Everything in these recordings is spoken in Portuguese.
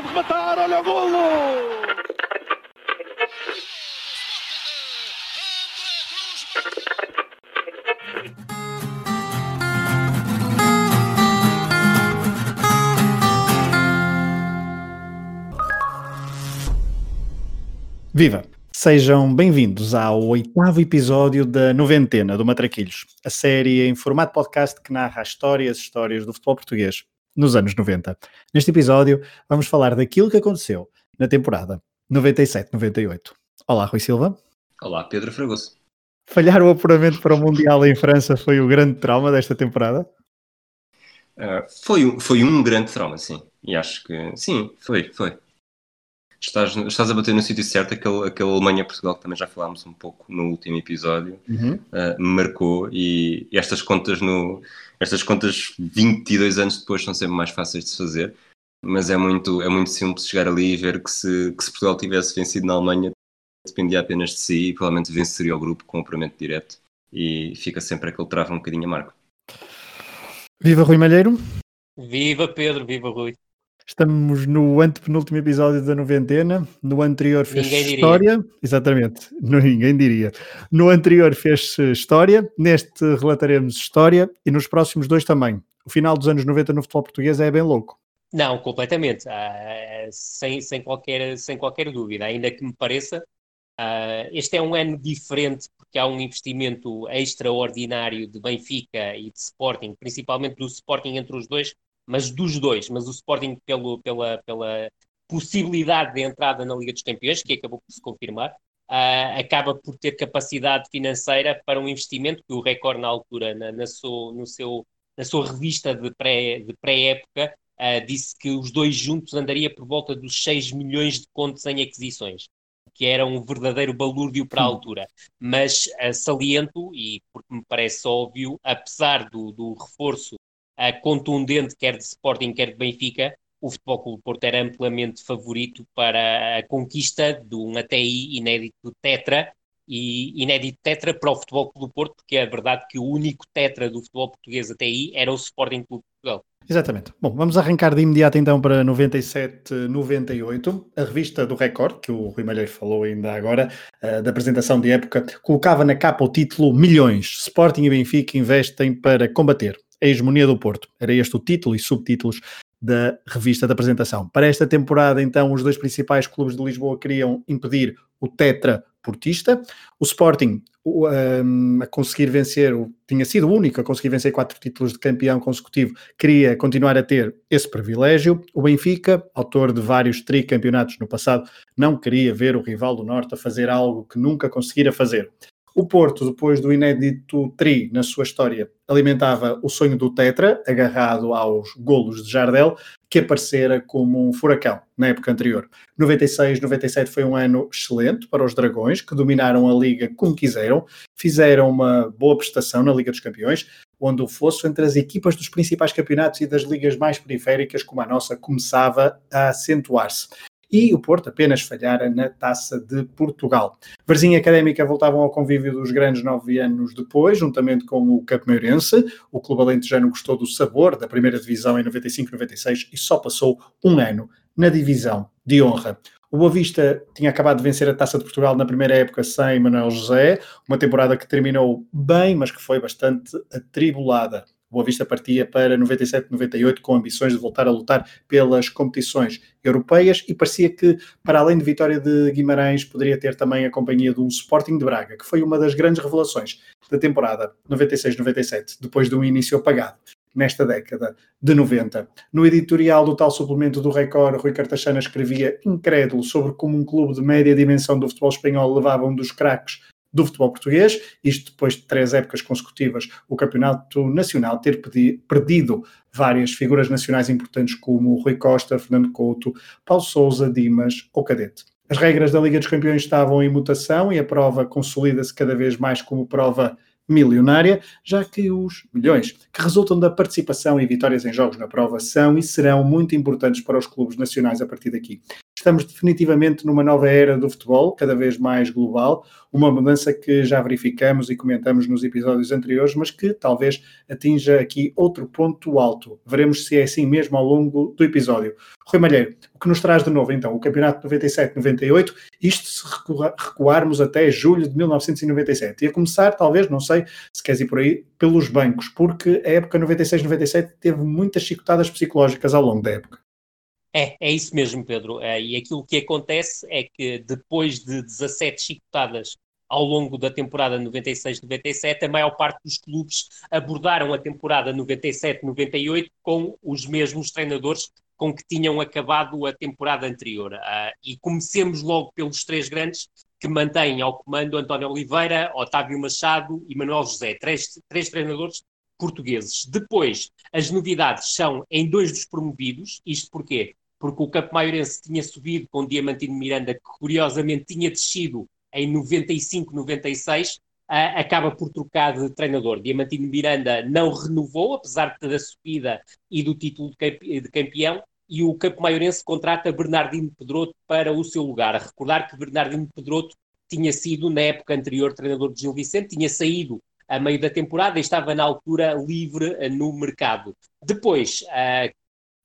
pode rematar, olha o golo! Viva! Sejam bem-vindos ao oitavo episódio da Noventena do Matraquilhos, a série em formato podcast que narra as histórias e histórias do futebol português nos anos 90. Neste episódio, vamos falar daquilo que aconteceu na temporada 97-98. Olá, Rui Silva. Olá, Pedro Fragoso. Falhar o apuramento para o Mundial em França foi o grande trauma desta temporada? Uh, foi, foi um grande trauma, sim. E acho que sim, foi, foi estás, estás a bater no sítio certo, aquele, aquele Alemanha-Portugal que também já falámos um pouco no último episódio, uhum. uh, marcou e, e, estas contas no estas contas 22 anos depois são sempre mais fáceis de se fazer, mas é muito, é muito simples chegar ali e ver que se, que se Portugal tivesse vencido na Alemanha dependia apenas de si e provavelmente venceria o grupo com o apuramento direto e fica sempre aquele trava um bocadinho a marco. Viva Rui Malheiro! Viva Pedro, viva Rui! Estamos no antepenúltimo episódio da noventena. No anterior fez história. Exatamente, ninguém diria. No anterior fez história, neste relataremos história e nos próximos dois também. O final dos anos 90 no futebol português é bem louco. Não, completamente. Uh, sem, sem, qualquer, sem qualquer dúvida. Ainda que me pareça, uh, este é um ano diferente porque há um investimento extraordinário de Benfica e de Sporting, principalmente do Sporting entre os dois, mas dos dois, mas o Sporting pelo, pela, pela possibilidade de entrada na Liga dos Campeões, que acabou por se confirmar, uh, acaba por ter capacidade financeira para um investimento que o Record na altura, na, na, seu, no seu, na sua revista de pré-época, pré uh, disse que os dois juntos andaria por volta dos 6 milhões de contos em aquisições que era um verdadeiro balúrdio para a altura. Mas uh, saliento, e porque me parece óbvio, apesar do, do reforço uh, contundente, quer de Sporting, quer de Benfica, o Futebol Clube Porto era amplamente favorito para a conquista de um ATI inédito tetra, e inédito tetra para o Futebol Clube Porto, porque é verdade que o único tetra do futebol português até aí era o Sporting Clube de Portugal. Exatamente. Bom, vamos arrancar de imediato então para 97-98. A revista do Record, que o Rui Malheiro falou ainda agora, uh, da apresentação de época, colocava na capa o título Milhões. Sporting e Benfica investem para combater a hegemonia do Porto. Era este o título e subtítulos da revista da apresentação. Para esta temporada, então, os dois principais clubes de Lisboa queriam impedir o tetra portista. O Sporting um, a conseguir vencer, tinha sido o único a conseguir vencer quatro títulos de campeão consecutivo, queria continuar a ter esse privilégio. O Benfica, autor de vários tricampeonatos no passado, não queria ver o rival do Norte a fazer algo que nunca conseguira fazer. O Porto, depois do inédito tri na sua história, alimentava o sonho do Tetra, agarrado aos golos de Jardel, que aparecera como um furacão na época anterior. 96, 97 foi um ano excelente para os Dragões, que dominaram a Liga como quiseram, fizeram uma boa prestação na Liga dos Campeões, onde o fosso entre as equipas dos principais campeonatos e das ligas mais periféricas, como a nossa, começava a acentuar-se e o Porto apenas falhara na Taça de Portugal. Varzinha Académica voltavam ao convívio dos grandes nove anos depois, juntamente com o Meirense. O Clube Alentejano gostou do sabor da primeira divisão em 95-96 e só passou um ano na divisão de honra. O Boa Vista tinha acabado de vencer a Taça de Portugal na primeira época sem Manuel José, uma temporada que terminou bem, mas que foi bastante atribulada. Boa Vista partia para 97-98 com ambições de voltar a lutar pelas competições europeias e parecia que, para além de Vitória de Guimarães, poderia ter também a companhia um Sporting de Braga, que foi uma das grandes revelações da temporada 96-97, depois de um início apagado nesta década de 90. No editorial do tal suplemento do Record, Rui Cartachana escrevia incrédulo sobre como um clube de média dimensão do futebol espanhol levava um dos craques do futebol português, isto depois de três épocas consecutivas, o Campeonato Nacional ter perdido várias figuras nacionais importantes como Rui Costa, Fernando Couto, Paulo Souza, Dimas ou Cadete. As regras da Liga dos Campeões estavam em mutação e a prova consolida-se cada vez mais como prova milionária, já que os milhões que resultam da participação e vitórias em jogos na prova são e serão muito importantes para os clubes nacionais a partir daqui. Estamos definitivamente numa nova era do futebol, cada vez mais global, uma mudança que já verificamos e comentamos nos episódios anteriores, mas que talvez atinja aqui outro ponto alto. Veremos se é assim mesmo ao longo do episódio. Rui Malheiro, o que nos traz de novo então? O campeonato 97-98, isto se recuarmos até julho de 1997. E a começar, talvez, não sei se queres ir por aí, pelos bancos, porque a época 96-97 teve muitas chicotadas psicológicas ao longo da época. É, é isso mesmo, Pedro. É, e aquilo que acontece é que depois de 17 chicotadas ao longo da temporada 96-97, a maior parte dos clubes abordaram a temporada 97-98 com os mesmos treinadores com que tinham acabado a temporada anterior. Uh, e comecemos logo pelos três grandes que mantêm ao comando António Oliveira, Otávio Machado e Manuel José, três, três treinadores portugueses. Depois, as novidades são em dois dos promovidos, isto porquê? Porque o Campo Maiorense tinha subido com o Diamantino Miranda, que curiosamente tinha descido em 95, 96, uh, acaba por trocar de treinador. Diamantino Miranda não renovou, apesar da subida e do título de campeão, e o Campo Maiorense contrata Bernardino Pedroto para o seu lugar. A recordar que Bernardino Pedroto tinha sido, na época anterior, treinador de Gil Vicente, tinha saído a meio da temporada e estava na altura livre uh, no mercado. Depois, uh,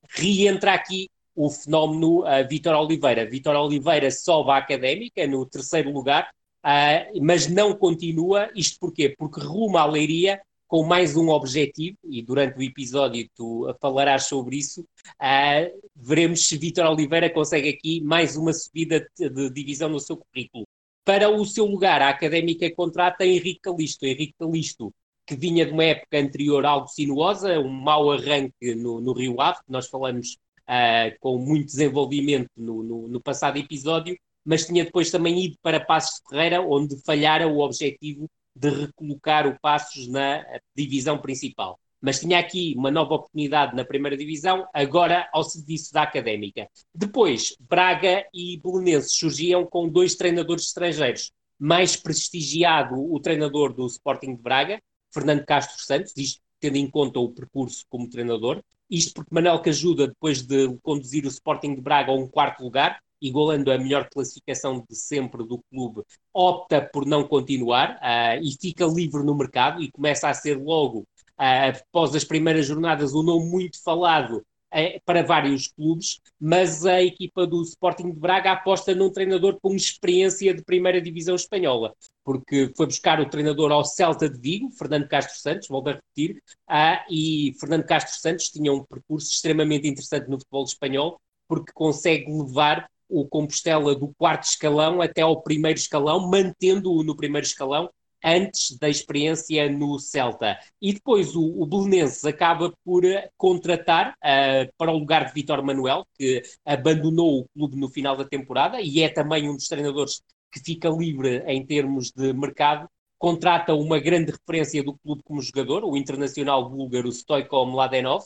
reentra aqui o fenómeno uh, Vitor Oliveira. Vitor Oliveira sobe à Académica no terceiro lugar, uh, mas não continua. Isto porquê? Porque rumo à Leiria com mais um objetivo, e durante o episódio tu falarás sobre isso, uh, veremos se Vitor Oliveira consegue aqui mais uma subida de, de divisão no seu currículo. Para o seu lugar, a Académica contrata Henrique Calisto. Henrique Calisto, que vinha de uma época anterior algo sinuosa, um mau arranque no, no Rio Ave, que nós falamos uh, com muito desenvolvimento no, no, no, passado episódio, mas tinha depois também ido para Passos Ferreira, onde falhara o objetivo de recolocar o Passos na divisão principal mas tinha aqui uma nova oportunidade na primeira divisão, agora ao serviço da Académica. Depois, Braga e Belenenses surgiam com dois treinadores estrangeiros. Mais prestigiado o treinador do Sporting de Braga, Fernando Castro Santos, isto tendo em conta o percurso como treinador. Isto porque Manel Cajuda, depois de conduzir o Sporting de Braga a um quarto lugar, igualando a melhor classificação de sempre do clube, opta por não continuar uh, e fica livre no mercado e começa a ser logo após as primeiras jornadas, um nome muito falado é, para vários clubes, mas a equipa do Sporting de Braga aposta num treinador com experiência de primeira divisão espanhola, porque foi buscar o treinador ao Celta de Vigo, Fernando Castro Santos, volto a repetir, ah, e Fernando Castro Santos tinha um percurso extremamente interessante no futebol espanhol, porque consegue levar o Compostela do quarto escalão até ao primeiro escalão, mantendo-o no primeiro escalão antes da experiência no Celta. E depois o, o Belenenses acaba por eh, contratar uh, para o lugar de Vitor Manuel, que abandonou o clube no final da temporada e é também um dos treinadores que fica livre em termos de mercado. Contrata uma grande referência do clube como jogador, o internacional búlgaro Stoico Mladenov,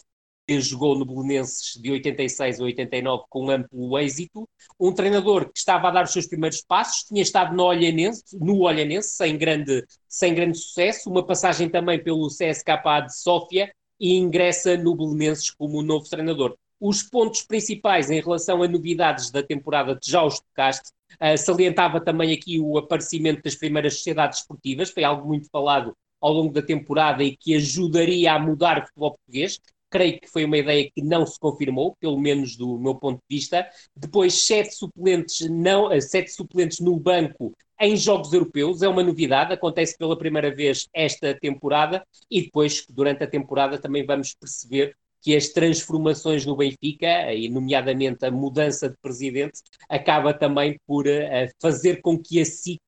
jogou no Belenenses de 86 a 89 com amplo êxito, um treinador que estava a dar os seus primeiros passos, tinha estado no Olhanense, no Olhanense sem, grande, sem grande sucesso, uma passagem também pelo CSKA de Sófia e ingressa no Belenenses como novo treinador. Os pontos principais em relação a novidades da temporada de os tocaste, uh, salientava também aqui o aparecimento das primeiras sociedades esportivas, foi algo muito falado ao longo da temporada e que ajudaria a mudar o futebol português. Creio que foi uma ideia que não se confirmou, pelo menos do meu ponto de vista. Depois, sete suplentes, não, eh, sete suplentes no banco em jogos europeus, é uma novidade, acontece pela primeira vez esta temporada e depois, durante a temporada, também vamos perceber que as transformações no Benfica, e nomeadamente a mudança de presidente, acaba também por uh, fazer com que a SIC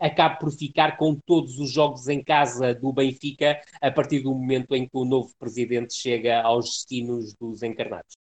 acabe por ficar com todos os jogos em casa do Benfica a partir do momento em que o novo presidente chega aos destinos dos encarnados.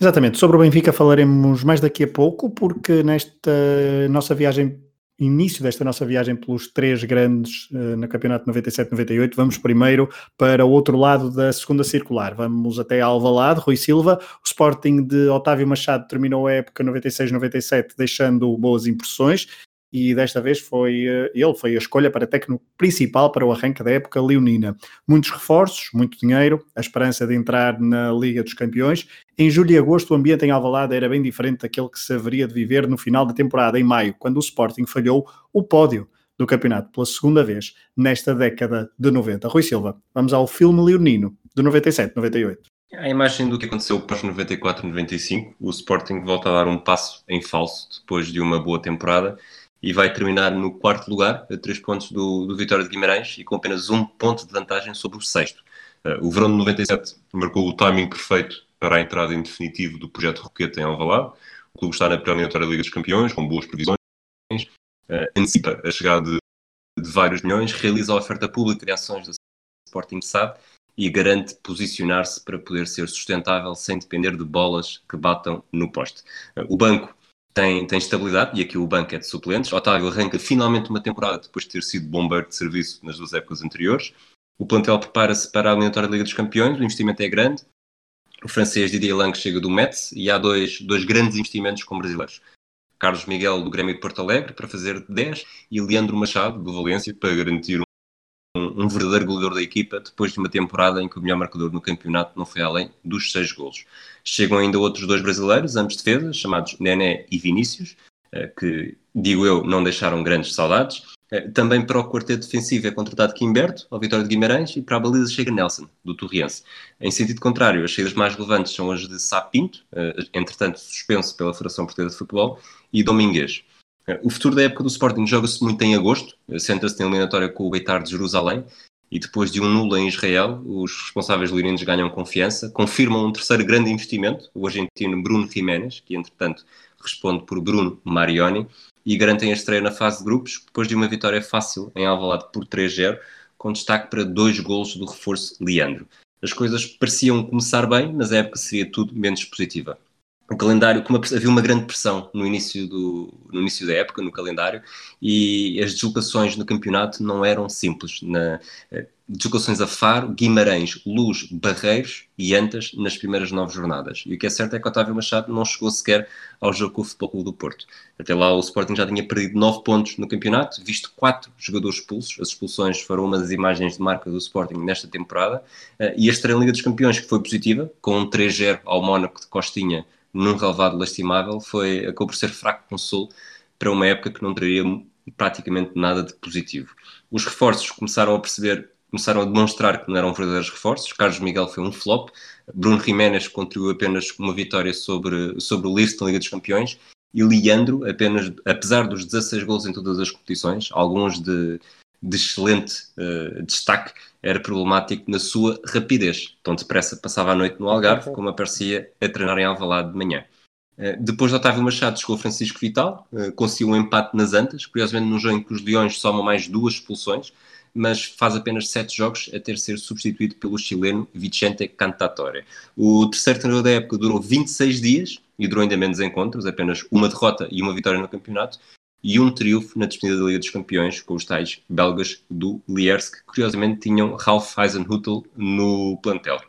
Exatamente, sobre o Benfica falaremos mais daqui a pouco, porque nesta nossa viagem, início desta nossa viagem pelos três grandes uh, no campeonato 97-98, vamos primeiro para o outro lado da segunda circular. Vamos até Alvalade, Rui Silva. O Sporting de Otávio Machado terminou a época 96-97 deixando boas impressões e desta vez foi eh, ele foi a escolha para técnico principal para o arranque da época leonina. Muitos reforços, muito dinheiro, a esperança de entrar na Liga dos Campeões Em julho e agosto, o ambiente em Alvalade era bem diferente daquele que se haveria de viver no final da temporada, em maio, quando o Sporting falhou o pódio do campeonato pela segunda vez nesta década de 90. Rui Silva, vamos ao filme leonino de 97-98. A imagem do que aconteceu pós 94-95, o Sporting volta a dar um passo em falso depois de uma boa temporada e vai terminar no quarto lugar, a três pontos do, do Vitória de Guimarães e com apenas um ponto de vantagem sobre o sexto. Uh, o verão de 97 marcou o timing perfeito para a entrada em definitivo do projeto Roqueta em Alvalade. O clube está na pré-eliminatória da Liga dos Campeões, com boas previsões, uh, antecipa a chegada de, de, vários milhões, realiza a oferta pública de ações da Sporting SAD e garante posicionar-se para poder ser sustentável sem depender de bolas que batam no poste. Uh, o banco tem, tem estabilidade, e aqui o banco é de suplentes. Otávio arranca finalmente uma temporada depois de ter sido bombeiro de serviço nas duas épocas anteriores. O plantel prepara-se para a eliminatória da Liga dos Campeões, o investimento é grande. O francês Didier Lang chega do Metz e há dois, dois grandes investimentos com brasileiros. Carlos Miguel, do Grêmio de Porto Alegre, para fazer 10, e Leandro Machado, do Valência, para garantir um, verdadeiro goleador da equipa, depois de uma temporada em que o melhor marcador no campeonato não foi além dos seis golos. Chegam ainda outros dois brasileiros, ambos defesas, chamados Nené e Vinícius, eh, que, digo eu, não deixaram grandes saudades. Eh, também para o quarteto defensivo é contratado Quimberto, ao Vitória de Guimarães, e para a baliza chega Nelson, do Torriense. Em sentido contrário, as saídas mais relevantes são as de Sapinto, eh, entretanto suspenso pela Federação Portuguesa de Futebol, e Domingues. O futuro da época do Sporting joga-se muito em agosto, senta-se na eliminatória com o Beitar de Jerusalém, e depois de um nulo em Israel, os responsáveis lirinos ganham confiança, confirmam um terceiro grande investimento, o argentino Bruno Jiménez, que entretanto responde por Bruno Marioni, e garantem a estreia na fase de grupos, depois de uma vitória fácil em Alvalade por 3-0, com destaque para dois golos do reforço Leandro. As coisas pareciam começar bem, mas a época seria tudo menos positiva o calendário, como havia uma grande pressão no início, do, no início da época, no calendário, e as deslocações no campeonato não eram simples. Na, eh, deslocações a Faro, Guimarães, Luz, Barreiros e Antas nas primeiras nove jornadas. E o que é certo é que Otávio Machado não chegou sequer ao jogo com o Futebol Clube do Porto. Até lá o Sporting já tinha perdido nove pontos no campeonato, visto quatro jogadores expulsos. As expulsões foram uma das imagens de marca do Sporting nesta temporada. Eh, e a estreia Liga dos Campeões, que foi positiva, com um 3-0 ao Mónaco de Costinha num relevado lastimável, foi, acabou por ser fraco consolo para uma época que não traria praticamente nada de positivo. Os reforços começaram a perceber, começaram a demonstrar que não eram verdadeiros reforços. Carlos Miguel foi um flop, Bruno Jiménez contribuiu apenas uma vitória sobre, sobre o Leeds na Liga dos Campeões e Leandro, apenas, apesar dos 16 gols em todas as competições, alguns de, de excelente uh, destaque, era problemático na sua rapidez. Tão depressa passava a noite no Algarve, como aparecia a treinar em Alvalade de manhã. Uh, depois de Otávio Machado chegou Francisco Vital, uh, conseguiu um empate nas Antas, curiosamente num jogo em que os Leões somam mais duas expulsões, mas faz apenas sete jogos a ter ser substituído pelo chileno Vicente Cantatore. O terceiro treinador da época durou 26 dias e durou ainda menos encontros, apenas uma derrota e uma vitória no campeonato, e um triunfo na despedida da Liga dos Campeões com os tais belgas do Liersk, que curiosamente tinham Ralf Eisenhutel no plantel.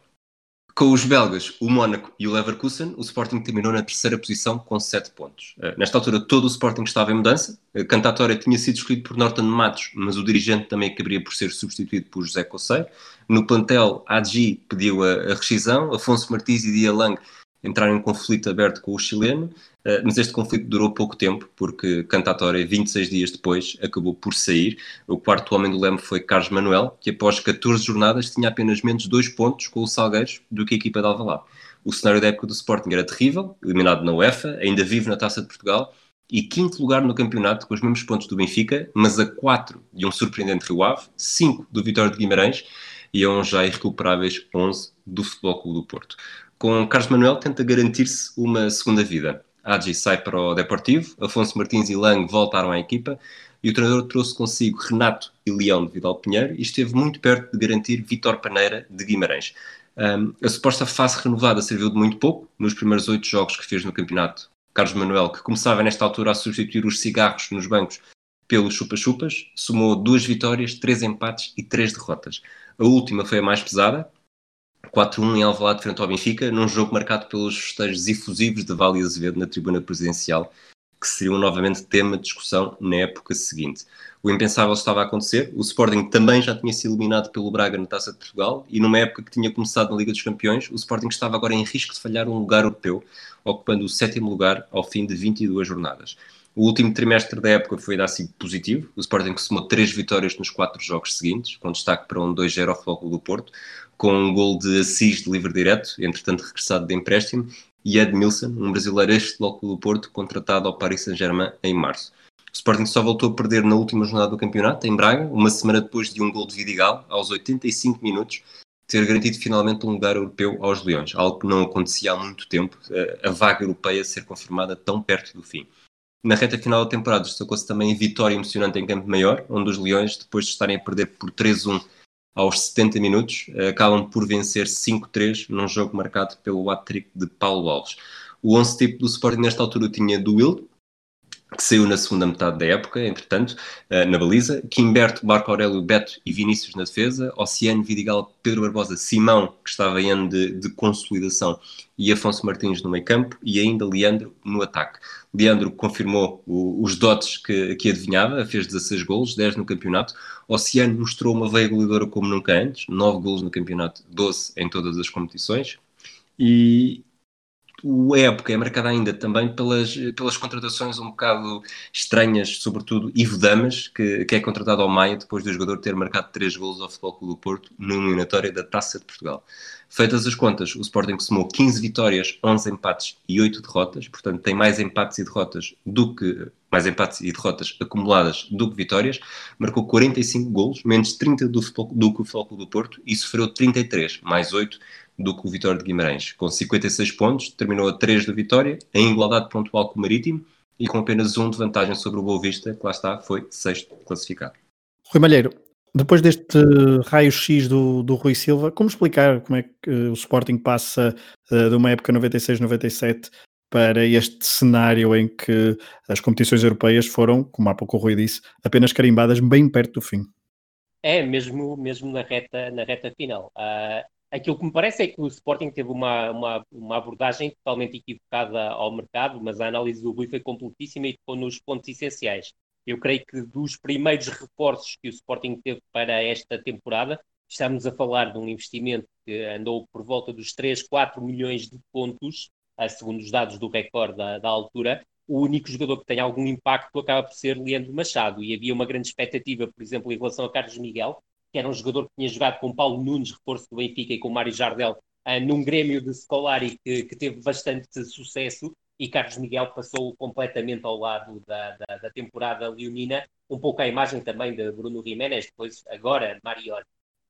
Com os belgas, o Mónaco e o Leverkusen, o Sporting terminou na terceira posição com 7 pontos. Eh, nesta altura, todo o Sporting estava em mudança. A cantatória tinha sido escolhido por Norton Matos, mas o dirigente também acabaria por ser substituído por José Cossei. No plantel, Agi pediu a, a rescisão, Afonso Martins e Dia Lang entraram em conflito aberto com o chileno, eh, mas este conflito durou pouco tempo, porque Cantatória, 26 dias depois, acabou por sair. O quarto homem do leme foi Carlos Manuel, que após 14 jornadas tinha apenas menos 2 pontos com o Salgueiros do que a equipa de Alvalade. O cenário da época do Sporting era terrível, eliminado na UEFA, ainda vivo na Taça de Portugal, e quinto lugar no campeonato com os mesmos pontos do Benfica, mas a 4 de um surpreendente Rio Ave, 5 do Vitória de Guimarães e a um já irrecuperáveis 11 do Futebol Clube do Porto. Com Carlos Manuel tenta garantir-se uma segunda vida. Agi sai para o Deportivo, Afonso Martins e Lang voltaram à equipa e o treinador trouxe consigo Renato e Leão de Vidal Pinheiro e esteve muito perto de garantir Vitor Paneira de Guimarães. Um, a suposta fase renovada serviu de muito pouco nos primeiros oito jogos que fez no campeonato. Carlos Manuel, que começava nesta altura a substituir os cigarros nos bancos pelos chupa-chupas, somou duas vitórias, três empates e três derrotas. A última foi a mais pesada, 4-1 em Alvalade frente ao Benfica, num jogo marcado pelos festejos efusivos de Vale Azevedo na tribuna presidencial, que seriam novamente tema de discussão na época seguinte. O impensável estava a acontecer, o Sporting também já tinha sido eliminado pelo Braga na Taça de Portugal e numa época que tinha começado na Liga dos Campeões, o Sporting estava agora em risco de falhar um lugar europeu, ocupando o sétimo lugar ao fim de 22 jornadas. O último trimestre da época foi assim positivo. O Sporting somou três vitórias nos quatro jogos seguintes, com destaque para um 2-0 ao Futebol do Porto, com um gol de Assis de livre direto, entretanto regressado de empréstimo, e Edmilson, um brasileiro ex-Futebol do Porto, contratado ao Paris Saint-Germain em março. O Sporting só voltou a perder na última jornada do campeonato, em Braga, uma semana depois de um gol de Vidigal, aos 85 minutos, ter garantido finalmente um lugar europeu aos Leões, algo que não acontecia há muito tempo, a vaga europeia ser confirmada tão perto do fim. Na reta final da temporada destacou-se também vitória emocionante em Campo Maior, onde os Leões, depois de estarem a perder por 3-1 aos 70 minutos, acabam por vencer 5-3 num jogo marcado pelo hat-trick de Paulo Alves. O 11 tipo do Sporting nesta altura tinha Duil, que saiu na segunda metade da época, entretanto, eh, na baliza, Quimberto, Marco Aurélio, Beto e Vinícius na defesa, Oceano, Vidigal, Pedro Barbosa, Simão, que estava em ano de, de consolidação, e Afonso Martins no meio campo, e ainda Leandro no ataque. Leandro confirmou o, os dotes que, que adivinhava, fez 16 golos, 10 no campeonato. Oceano mostrou uma veia goleadora como nunca antes, 9 golos no campeonato, 12 em todas as competições. E, a época é marcada ainda também pelas, pelas contratações um bocado estranhas, sobretudo Ivo Damas, que, que é contratado ao Maia depois do jogador ter marcado 3 golos ao Futebol Clube do Porto na eliminatória da Taça de Portugal. Feitas as contas, o Sporting somou 15 vitórias, 11 empates e 8 derrotas, portanto tem mais empates e derrotas do que mais empates e derrotas acumuladas do que vitórias, marcou 45 golos, menos 30 do, do que o Futebol do Porto e sofreu 33, mais 8 do que o Vitória de Guimarães. Com 56 pontos, terminou a 3 do Vitória, em igualdade pontual com o Marítimo e com apenas um de vantagem sobre o Boa Vista, que lá está, foi sexto classificado. Rui Malheiro, depois deste raio-x do, do Rui Silva, como explicar como é que o Sporting passa uh, de uma época 96-97 para este cenário em que as competições europeias foram, como há pouco o Rui disse, apenas carimbadas bem perto do fim? É, mesmo, mesmo na, reta, na reta final. Uh, Aquilo que me parece é que o Sporting teve uma, uma, uma abordagem totalmente equivocada ao mercado, mas a análise do Rui foi completíssima e tocou nos pontos essenciais. Eu creio que dos primeiros reforços que o Sporting teve para esta temporada, estamos a falar de um investimento que andou por volta dos 3, 4 milhões de pontos, segundo os dados do recorde da, da altura. O único jogador que tem algum impacto acaba por ser Leandro Machado, e havia uma grande expectativa, por exemplo, em relação a Carlos Miguel, que era um jogador que tinha jogado com Paulo Nunes, reforço do Benfica, e com Mário Jardel, uh, num Grêmio de Scolari que, que, teve bastante sucesso, e Carlos Miguel passou completamente ao lado da, da, da temporada leonina, um pouco a imagem também de Bruno Jiménez, depois agora Marior.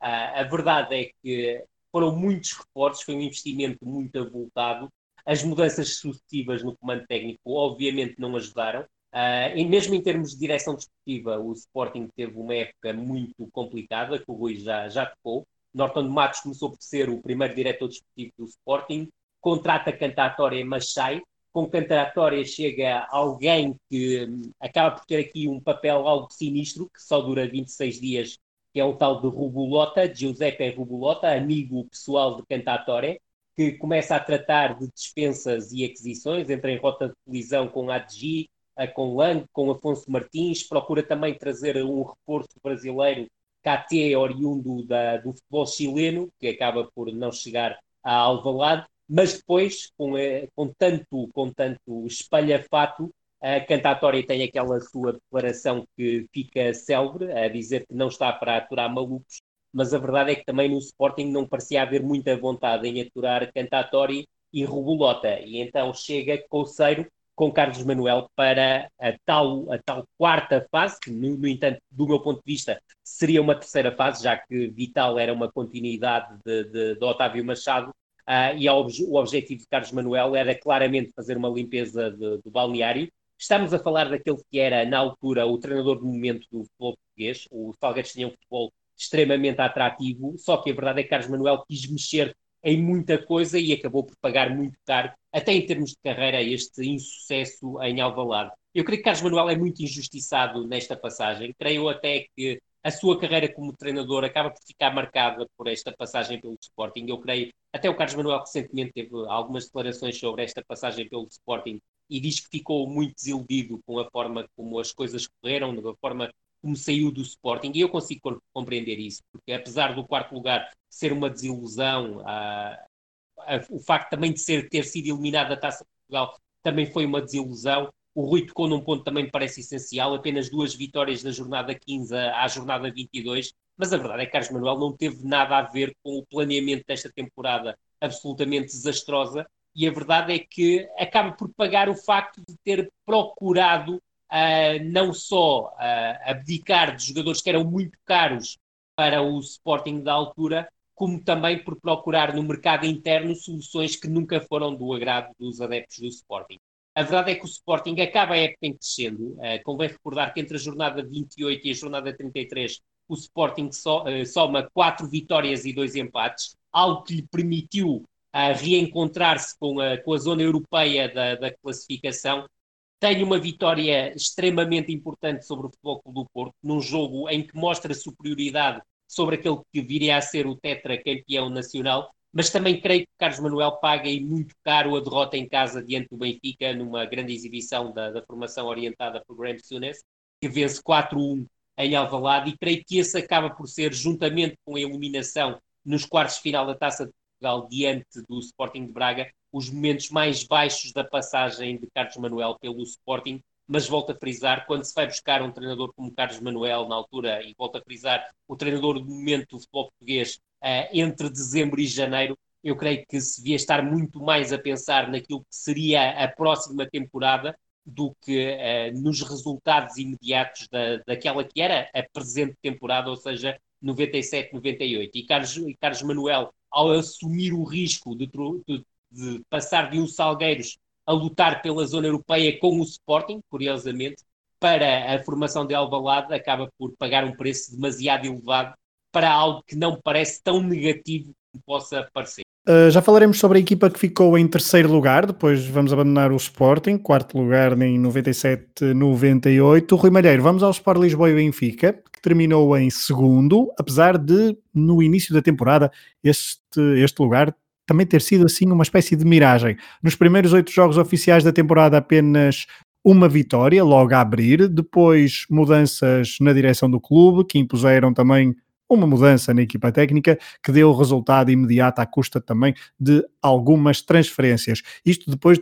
Uh, a verdade é que foram muitos reforços, foi um investimento muito avultado, as mudanças sucessivas no comando técnico obviamente não ajudaram, Uh, e mesmo em termos de direção desportiva, o Sporting teve uma época muito complicada, que o Rui já, já tocou. Norton Matos começou por ser o primeiro diretor desportivo do Sporting, contrata Cantatória Machai. Com Cantatória chega alguém que um, acaba por ter aqui um papel algo sinistro, que só dura 26 dias, que é o tal de Rubulota, Giuseppe Rubulota, amigo pessoal de Cantatória, que começa a tratar de dispensas e aquisições, entra em rota de colisão com a ADG, com Lang, com Afonso Martins, procura também trazer um reforço brasileiro, KT, oriundo da, do futebol chileno, que acaba por não chegar a Alvalade, mas depois, com, eh, com tanto, com tanto espalhafato, a cantatória tem aquela sua declaração que fica célebre, a dizer que não está para aturar malucos, mas a verdade é que também no Sporting não parecia haver muita vontade em aturar cantatória e Rubulota, e então chega Colseiro com Carlos Manuel para a tal, a tal quarta fase, que, no, no, entanto, do meu ponto de vista, seria uma terceira fase, já que Vital era uma continuidade de, de, de Otávio Machado, uh, e o objetivo de Carlos Manuel era claramente fazer uma limpeza de, do balneário. Estamos a falar daquele que era, na altura, o treinador do momento do futebol português. O Salgueiros tinha um futebol extremamente atrativo, só que a verdade é que Carlos Manuel quis mexer em muita coisa e acabou por pagar muito caro, até em termos de carreira, este insucesso em Alvalade. Eu creio que Carlos Manuel é muito injustiçado nesta passagem. Creio até que a sua carreira como treinador acaba por ficar marcada por esta passagem pelo Sporting. Eu creio, até o Carlos Manuel recentemente teve algumas declarações sobre esta passagem pelo Sporting e diz que ficou muito desiludido com a forma como as coisas correram, da forma como saiu do Sporting, e eu consigo compreender isso, porque apesar do quarto lugar ser uma desilusão, a, a, o facto também de ser, ter sido eliminado da Taça de Portugal também foi uma desilusão. O Rui tocou num ponto também me parece essencial, apenas duas vitórias da jornada 15 à jornada 22, mas a verdade é que Carlos Manuel não teve nada a ver com o planeamento desta temporada absolutamente desastrosa, e a verdade é que acaba por pagar o facto de ter procurado uh, não só uh, abdicar de jogadores que eram muito caros para o Sporting da altura, como também por procurar no mercado interno soluções que nunca foram do agrado dos adeptos do Sporting. A verdade é que o Sporting acaba a época em crescendo. Uh, convém recordar que entre a jornada 28 e a jornada 33 o Sporting so, uh, soma quatro vitórias e dois empates, algo que lhe permitiu uh, reencontrar-se com a, com a zona europeia da, da classificação. Tem uma vitória extremamente importante sobre o Futebol Clube do Porto, num jogo em que mostra superioridade sobre aquele que viria a ser o tetracampeão nacional, mas também creio que Carlos Manuel paga e muito caro a derrota em casa diante do Benfica, numa grande exibição da, da formação orientada por Graham Souness, que vence 4-1 em Alvalade e creio que esse acaba por ser, juntamente com a eliminação nos quartos de final da Taça de Portugal diante do Sporting de Braga, os momentos mais baixos da passagem de Carlos Manuel pelo Sporting, mas volto a frisar, quando se vai buscar um treinador como Carlos Manuel na altura, e volto a frisar, o treinador do momento do futebol português entre dezembro e janeiro, eu creio que se devia estar muito mais a pensar naquilo que seria a próxima temporada do que uh, nos resultados imediatos da, daquela que era a presente temporada, ou seja, 97, 98. E Carlos, e Carlos Manuel, ao assumir o risco de, de, de passar de um Salgueiros a lutar pela zona europeia com o Sporting, curiosamente, para a formação de Alvalade, acaba por pagar um preço demasiado elevado para algo que não parece tão negativo como possa parecer. Uh, já falaremos sobre a equipa que ficou em terceiro lugar, depois vamos abandonar o Sporting, quarto lugar em 97-98. Rui Malheiro, vamos ao Sport Lisboa e Benfica, que terminou em segundo, apesar de, no início da temporada, este, este lugar também ter sido assim uma espécie de miragem. Nos primeiros oito jogos oficiais da temporada, apenas uma vitória, logo a abrir, depois mudanças na direção do clube, que impuseram também uma mudança na equipa técnica que deu resultado imediato à custa também de algumas transferências. Isto depois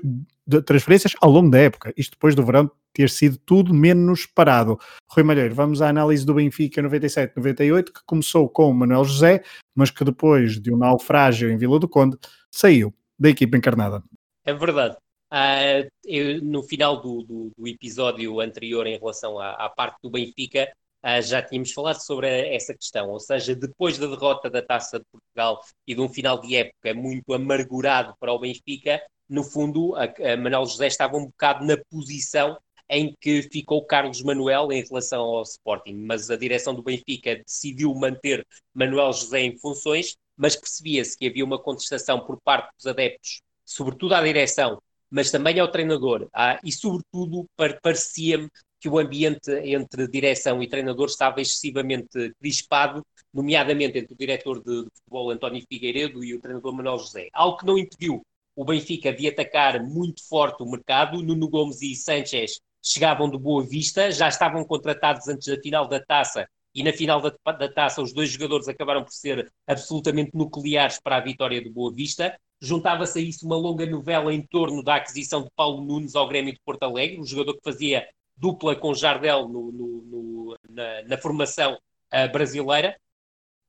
de transferências ao longo da época, isto depois do verão ter sido tudo menos parado. Rui Malheiro, vamos à análise do Benfica 97-98, que começou com o Manuel José, mas que depois de um naufrágio em Vila do Conde, saiu da equipa encarnada. É verdade. Uh, eu, no final do, do, do, episódio anterior, em relação à, à parte do Benfica, já tínhamos falado sobre essa questão, ou seja, depois da derrota da Taça de Portugal e de um final de época muito amargurado para o Benfica, no fundo, a, a Manuel José estava um bocado na posição em que ficou Carlos Manuel em relação ao Sporting, mas a direção do Benfica decidiu manter Manuel José em funções, mas percebia-se que havia uma contestação por parte dos adeptos, sobretudo à direção, mas também ao treinador, ah, e sobretudo parecia-me que o ambiente entre direção e treinador estava excessivamente crispado, nomeadamente entre o diretor de, de futebol António Figueiredo e o treinador Manuel José. Algo que não impediu o Benfica de atacar muito forte o mercado. Nuno Gomes e Sanchez chegavam de Boa Vista, já estavam contratados antes da final da taça e na final da, da taça os dois jogadores acabaram por ser absolutamente nucleares para a vitória do Boa Vista. Juntava-se a isso uma longa novela em torno da aquisição de Paulo Nunes ao Grêmio de Porto Alegre, um jogador que fazia dupla com Jardel no, no, no, na, na, formação uh, brasileira.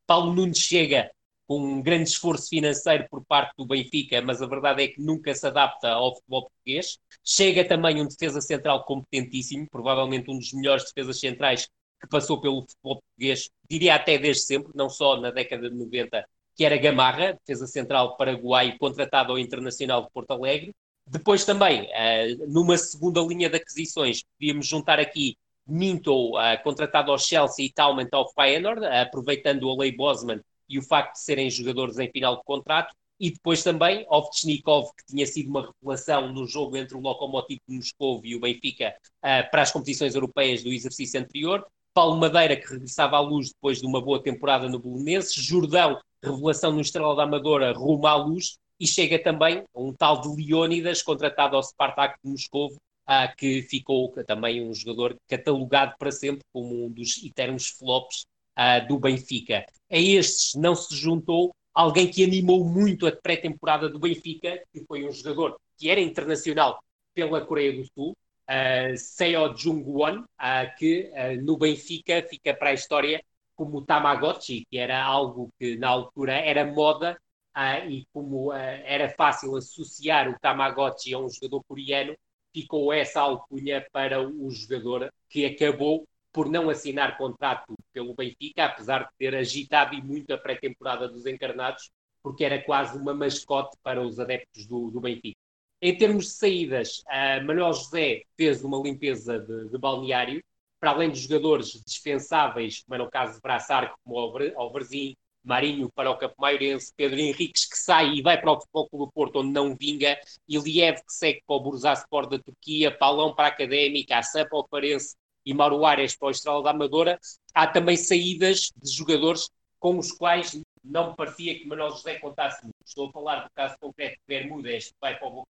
Paulo Nunes chega com um grande esforço financeiro por parte do Benfica, mas a verdade é que nunca se adapta ao futebol português. Chega também um defesa central competentíssimo, provavelmente um dos melhores defesas centrais que passou pelo futebol português, diria até desde sempre, não só na década de 90, que era Gamarra, defesa central paraguai, contratado ao Internacional de Porto Alegre. Depois também, uh, numa segunda linha de aquisições, podíamos juntar aqui Minto, uh, contratado ao Chelsea e Talment ao Feyenoord, uh, aproveitando o Lei Bosman e o facto de serem jogadores em final de contrato. E depois também Ovtchnikov, que tinha sido uma revelação no jogo entre o Lokomotiv de Moscou e o Benfica para as competições europeias do exercício anterior. Paulo Madeira, que regressava à luz depois de uma boa temporada no Belenenses. Jordão, revelação no Estrela da Amadora, rumo à luz e chega também um tal de Leônidas, contratado ao Spartak de Moscovo, uh, que ficou também um jogador catalogado para sempre como um dos eternos flops uh, do Benfica. A estes não se juntou alguém que animou muito a pré-temporada do Benfica, que foi um jogador que era internacional pela Coreia do Sul, uh, Seo Jung-won, uh, que uh, no Benfica fica para a história como Tamagotchi, que era algo que na altura era moda uh, e como uh, era fácil associar o Tamagotchi a um jogador coreano, ficou essa alcunha para o jogador que acabou por não assinar contrato pelo Benfica, apesar de ter agitado e muito a pré-temporada dos encarnados, porque era quase uma mascote para os adeptos do, do Benfica. Em termos de saídas, Manuel José fez uma limpeza de, de balneário, para além dos jogadores dispensáveis, como era o caso de Braçar, como o Varzim, Marinho para o Campo Maiorense, Pedro Henriques que sai e vai para o Futebol Clube Porto, onde não vinga, Iliev que segue para o Bursaspor da Turquia, Paulão para a Académica, Assam para o Farense e Mauro Ares para o Estrela da Amadora. Há também saídas de jogadores com os quais não parecia que Manuel José contasse muito. Estou a falar do caso concreto de Bermudas, que vai para o Boca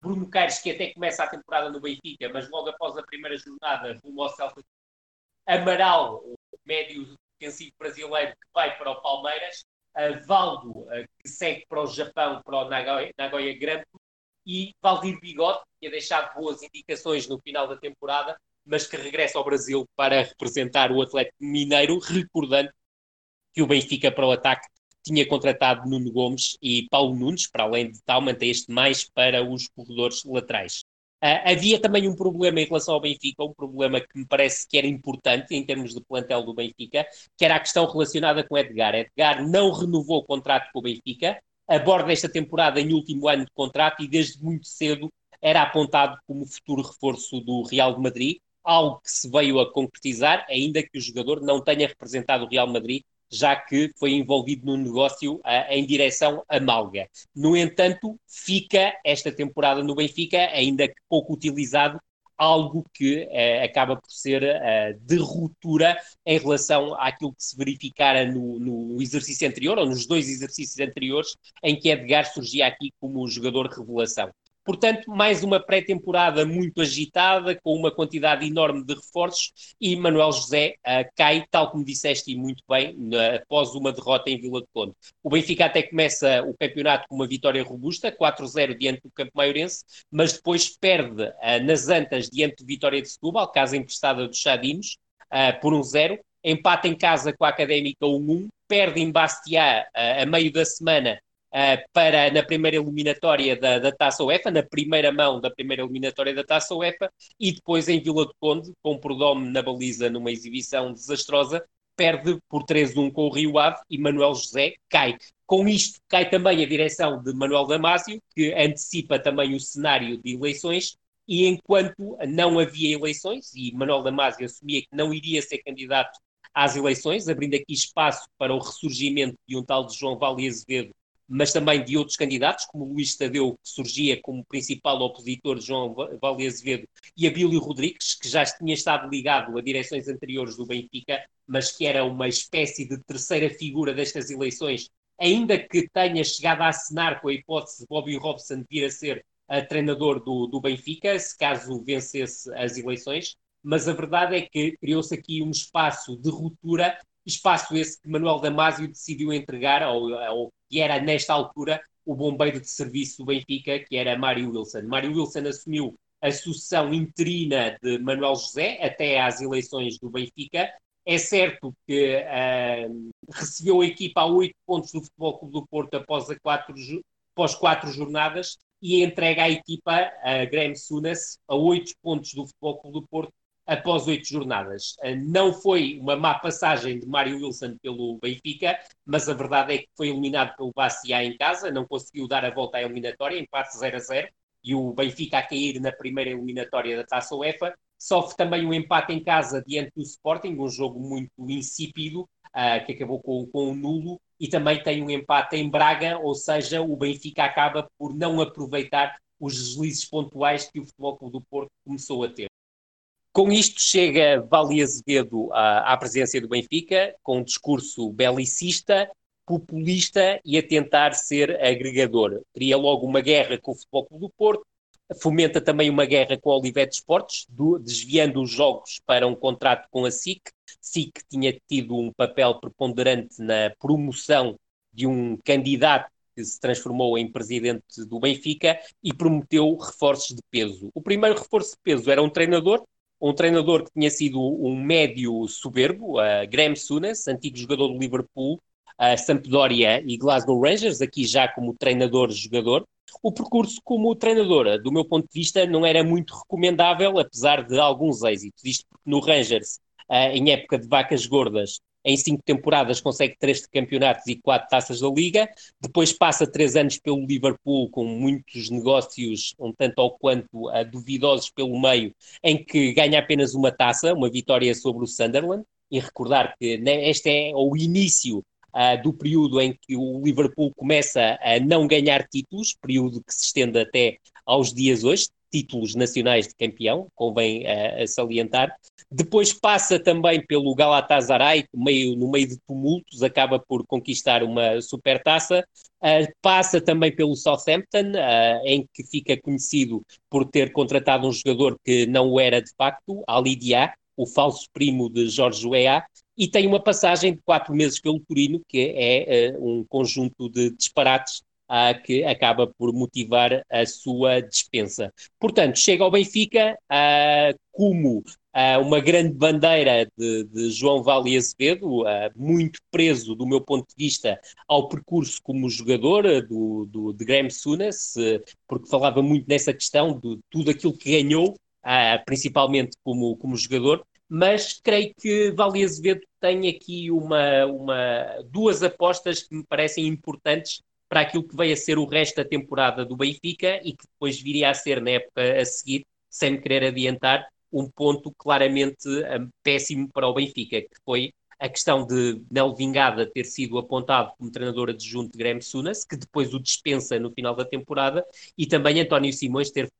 Bruno Caires, que até começa a temporada no Benfica, mas logo após a primeira jornada rumo ao Celta. Amaral, médio defensivo brasileiro, que vai para o Palmeiras. Uh, Valdo, uh, que segue para o Japão, para o Nagoya, Nagoya. E Valdir Bigode, que tinha deixado boas indicações no final da temporada, mas que regressa ao Brasil para representar o Atlético Mineiro, recordando que o Benfica para o ataque tinha contratado Nuno Gomes e Paulo Nunes, para além de tal, mantém este mais para os corredores laterais. Uh, havia também um problema em relação ao Benfica, um problema que me parece que era importante em termos de plantel do Benfica, que era a questão relacionada com Edgar. Edgar não renovou o contrato com o Benfica, aborda esta temporada em último ano de contrato e desde muito cedo era apontado como futuro reforço do Real de Madrid, algo que se veio a concretizar, ainda que o jogador não tenha representado o Real Madrid já que foi envolvido num negócio uh, em direção a Malga. No entanto, fica esta temporada no Benfica, ainda que pouco utilizado, algo que uh, acaba por ser uh, de ruptura em relação àquilo que se verificara no, no, exercício anterior, ou nos dois exercícios anteriores, em que Edgar surgia aqui como jogador revelação. Portanto, mais uma pré-temporada muito agitada, com uma quantidade enorme de reforços, e Manuel José uh, cai, tal como disseste e muito bem, na, após uma derrota em Vila de Conde. O Benfica até começa o campeonato com uma vitória robusta, 4-0 diante do Campo Maiorense, mas depois perde uh, nas Antas diante do Vitória de Setúbal, casa emprestada dos Chadinos, uh, por 1-0, empata em casa com a Académica 1-1, perde em Bastia a meio da semana Uh, para na primeira eliminatória da, da Taça UEFA, na primeira mão da primeira eliminatória da Taça UEFA, e depois em Vila do Conde, com Prodome na baliza numa exibição desastrosa, perde por 3-1 com o Rio Ave e Manuel José cai. Com isto cai também a direção de Manuel Damasio, que antecipa também o cenário de eleições, e enquanto não havia eleições, e Manuel Damasio assumia que não iria ser candidato às eleições, abrindo aqui espaço para o ressurgimento de um tal de João Vale Azevedo mas também de outros candidatos, como Luís Tadeu, que surgia como principal opositor de João Vale Azevedo, e Abílio Rodrigues, que já tinha estado ligado a direções anteriores do Benfica, mas que era uma espécie de terceira figura destas eleições, ainda que tenha chegado a assinar com a hipótese de Bobby Robson vir a ser a treinador do, do Benfica, se caso vencesse as eleições, mas a verdade é que criou-se aqui um espaço de ruptura espaço esse que Manuel Damasio decidiu entregar ao, ao que era nesta altura o bombeiro de serviço do Benfica, que era Mário Wilson. Mário Wilson assumiu a sucessão interina de Manuel José até às eleições do Benfica. É certo que uh, recebeu a equipa a oito pontos do Futebol Clube do Porto após, a quatro, após quatro jornadas e entrega a equipa a Graham Sunas a oito pontos do Futebol Clube do Porto após oito jornadas. Eh, não foi uma má passagem de Mário Wilson pelo Benfica, mas a verdade é que foi eliminado pelo Bastia em casa, não conseguiu dar a volta à eliminatória, empate 0 a 0, e o Benfica a cair na primeira eliminatória da Taça UEFA. Sofre também um empate em casa diante do Sporting, um jogo muito insípido, uh, que acabou com, com um nulo, e também tem um empate em Braga, ou seja, o Benfica acaba por não aproveitar os deslizes pontuais que o Futebol Clube do Porto começou a ter. Com isto chega Vale Azevedo à, à presidência do Benfica, com um discurso belicista, populista e a tentar ser agregador. Cria logo uma guerra com o Futebol Clube do Porto, fomenta também uma guerra com o Olivetti Esportes, do, desviando os jogos para um contrato com a SIC. SIC tinha tido um papel preponderante na promoção de um candidato que se transformou em presidente do Benfica e prometeu reforços de peso. O primeiro reforço de peso era um treinador, um treinador que tinha sido um médio soberbo, uh, Graham Souness, antigo jogador do Liverpool, uh, Sampdoria e Glasgow Rangers, aqui já como treinador-jogador. O percurso como treinadora, do meu ponto de vista, não era muito recomendável, apesar de alguns êxitos. Isto porque no Rangers, uh, em época de vacas gordas, em cinco temporadas consegue três campeonatos e quatro taças da Liga, depois passa três anos pelo Liverpool com muitos negócios um tanto ou quanto uh, duvidosos pelo meio, em que ganha apenas uma taça, uma vitória sobre o Sunderland, e recordar que né, este é o início uh, do período em que o Liverpool começa a não ganhar títulos, período que se estende até aos dias hoje, títulos nacionais de campeão, convém uh, salientar. Depois passa também pelo Galatasaray, meio, no meio de tumultos, acaba por conquistar uma supertaça. Uh, passa também pelo Southampton, uh, em que fica conhecido por ter contratado um jogador que não o era de facto, Ali Dia, o falso primo de Jorge Weah, e tem uma passagem de quatro meses pelo Turino, que é uh, um conjunto de disparates uh, que acaba por motivar a sua dispensa. Portanto, chega ao Benfica uh, como uma grande bandeira de, de João Vale Azevedo, muito preso, do meu ponto de vista, ao percurso como jogador do, do, de Graham Souness, porque falava muito nessa questão de tudo aquilo que ganhou, principalmente como, como jogador, mas creio que Vale Azevedo tem aqui uma, uma, duas apostas que me parecem importantes para aquilo que veio a ser o resto da temporada do Benfica e que depois viria a ser na época a seguir, sem me querer adiantar, um ponto claramente um, péssimo para o Benfica, que foi a questão de Nel Vingada ter sido apontado como treinador adjunto de Graham Sunas, que depois o dispensa no final da temporada, e também António Simões ter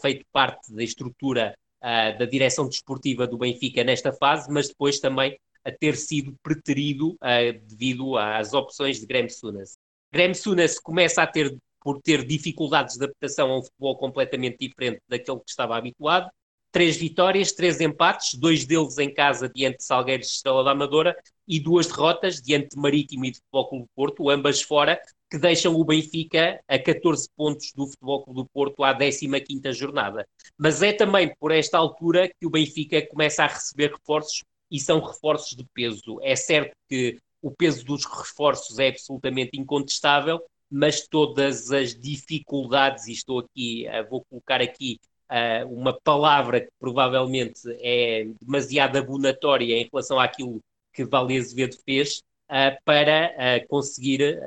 feito parte da estrutura uh, da direção desportiva do Benfica nesta fase, mas depois também a ter sido preterido uh, devido às opções de Graham Sunas. Graham Sunas começa a ter por ter dificuldades de adaptação a um futebol completamente diferente daquele que estava habituado. Três vitórias, três empates, dois deles em casa diante de Salgueiros Estrela da Amadora e duas derrotas diante de Marítimo e de Futebol Clube do Porto, ambas fora, que deixam o Benfica a 14 pontos do Futebol Clube do Porto à 15ª jornada. Mas é também por esta altura que o Benfica começa a receber reforços e são reforços de peso. É certo que o peso dos reforços é absolutamente incontestável, mas todas as dificuldades, e estou aqui, eh, vou colocar aqui uh, uma palavra que provavelmente é demasiado abonatória em relação àquilo que Vale Azevedo fez, uh, para conseguir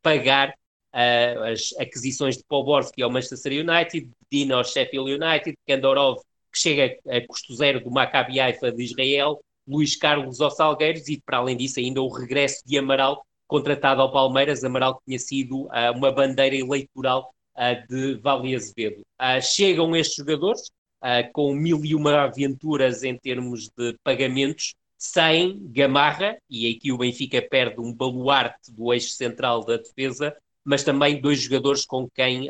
pagar as aquisições de Poborski ao Manchester United, Dino ao Sheffield United, Kandorov, que chega a custo zero do Maccabi Haifa de Israel, Luís Carlos ao Salgueiros e, para além disso, ainda o regresso de Amaral, contratado ao Palmeiras, Amaral que tinha sido uh, uma bandeira eleitoral uh, de Vale Azevedo. Uh, chegam estes jogadores com mil e uma aventuras em termos de pagamentos, sem Gamarra, e aqui o Benfica perde um baluarte do eixo central da defesa, mas também dois jogadores com quem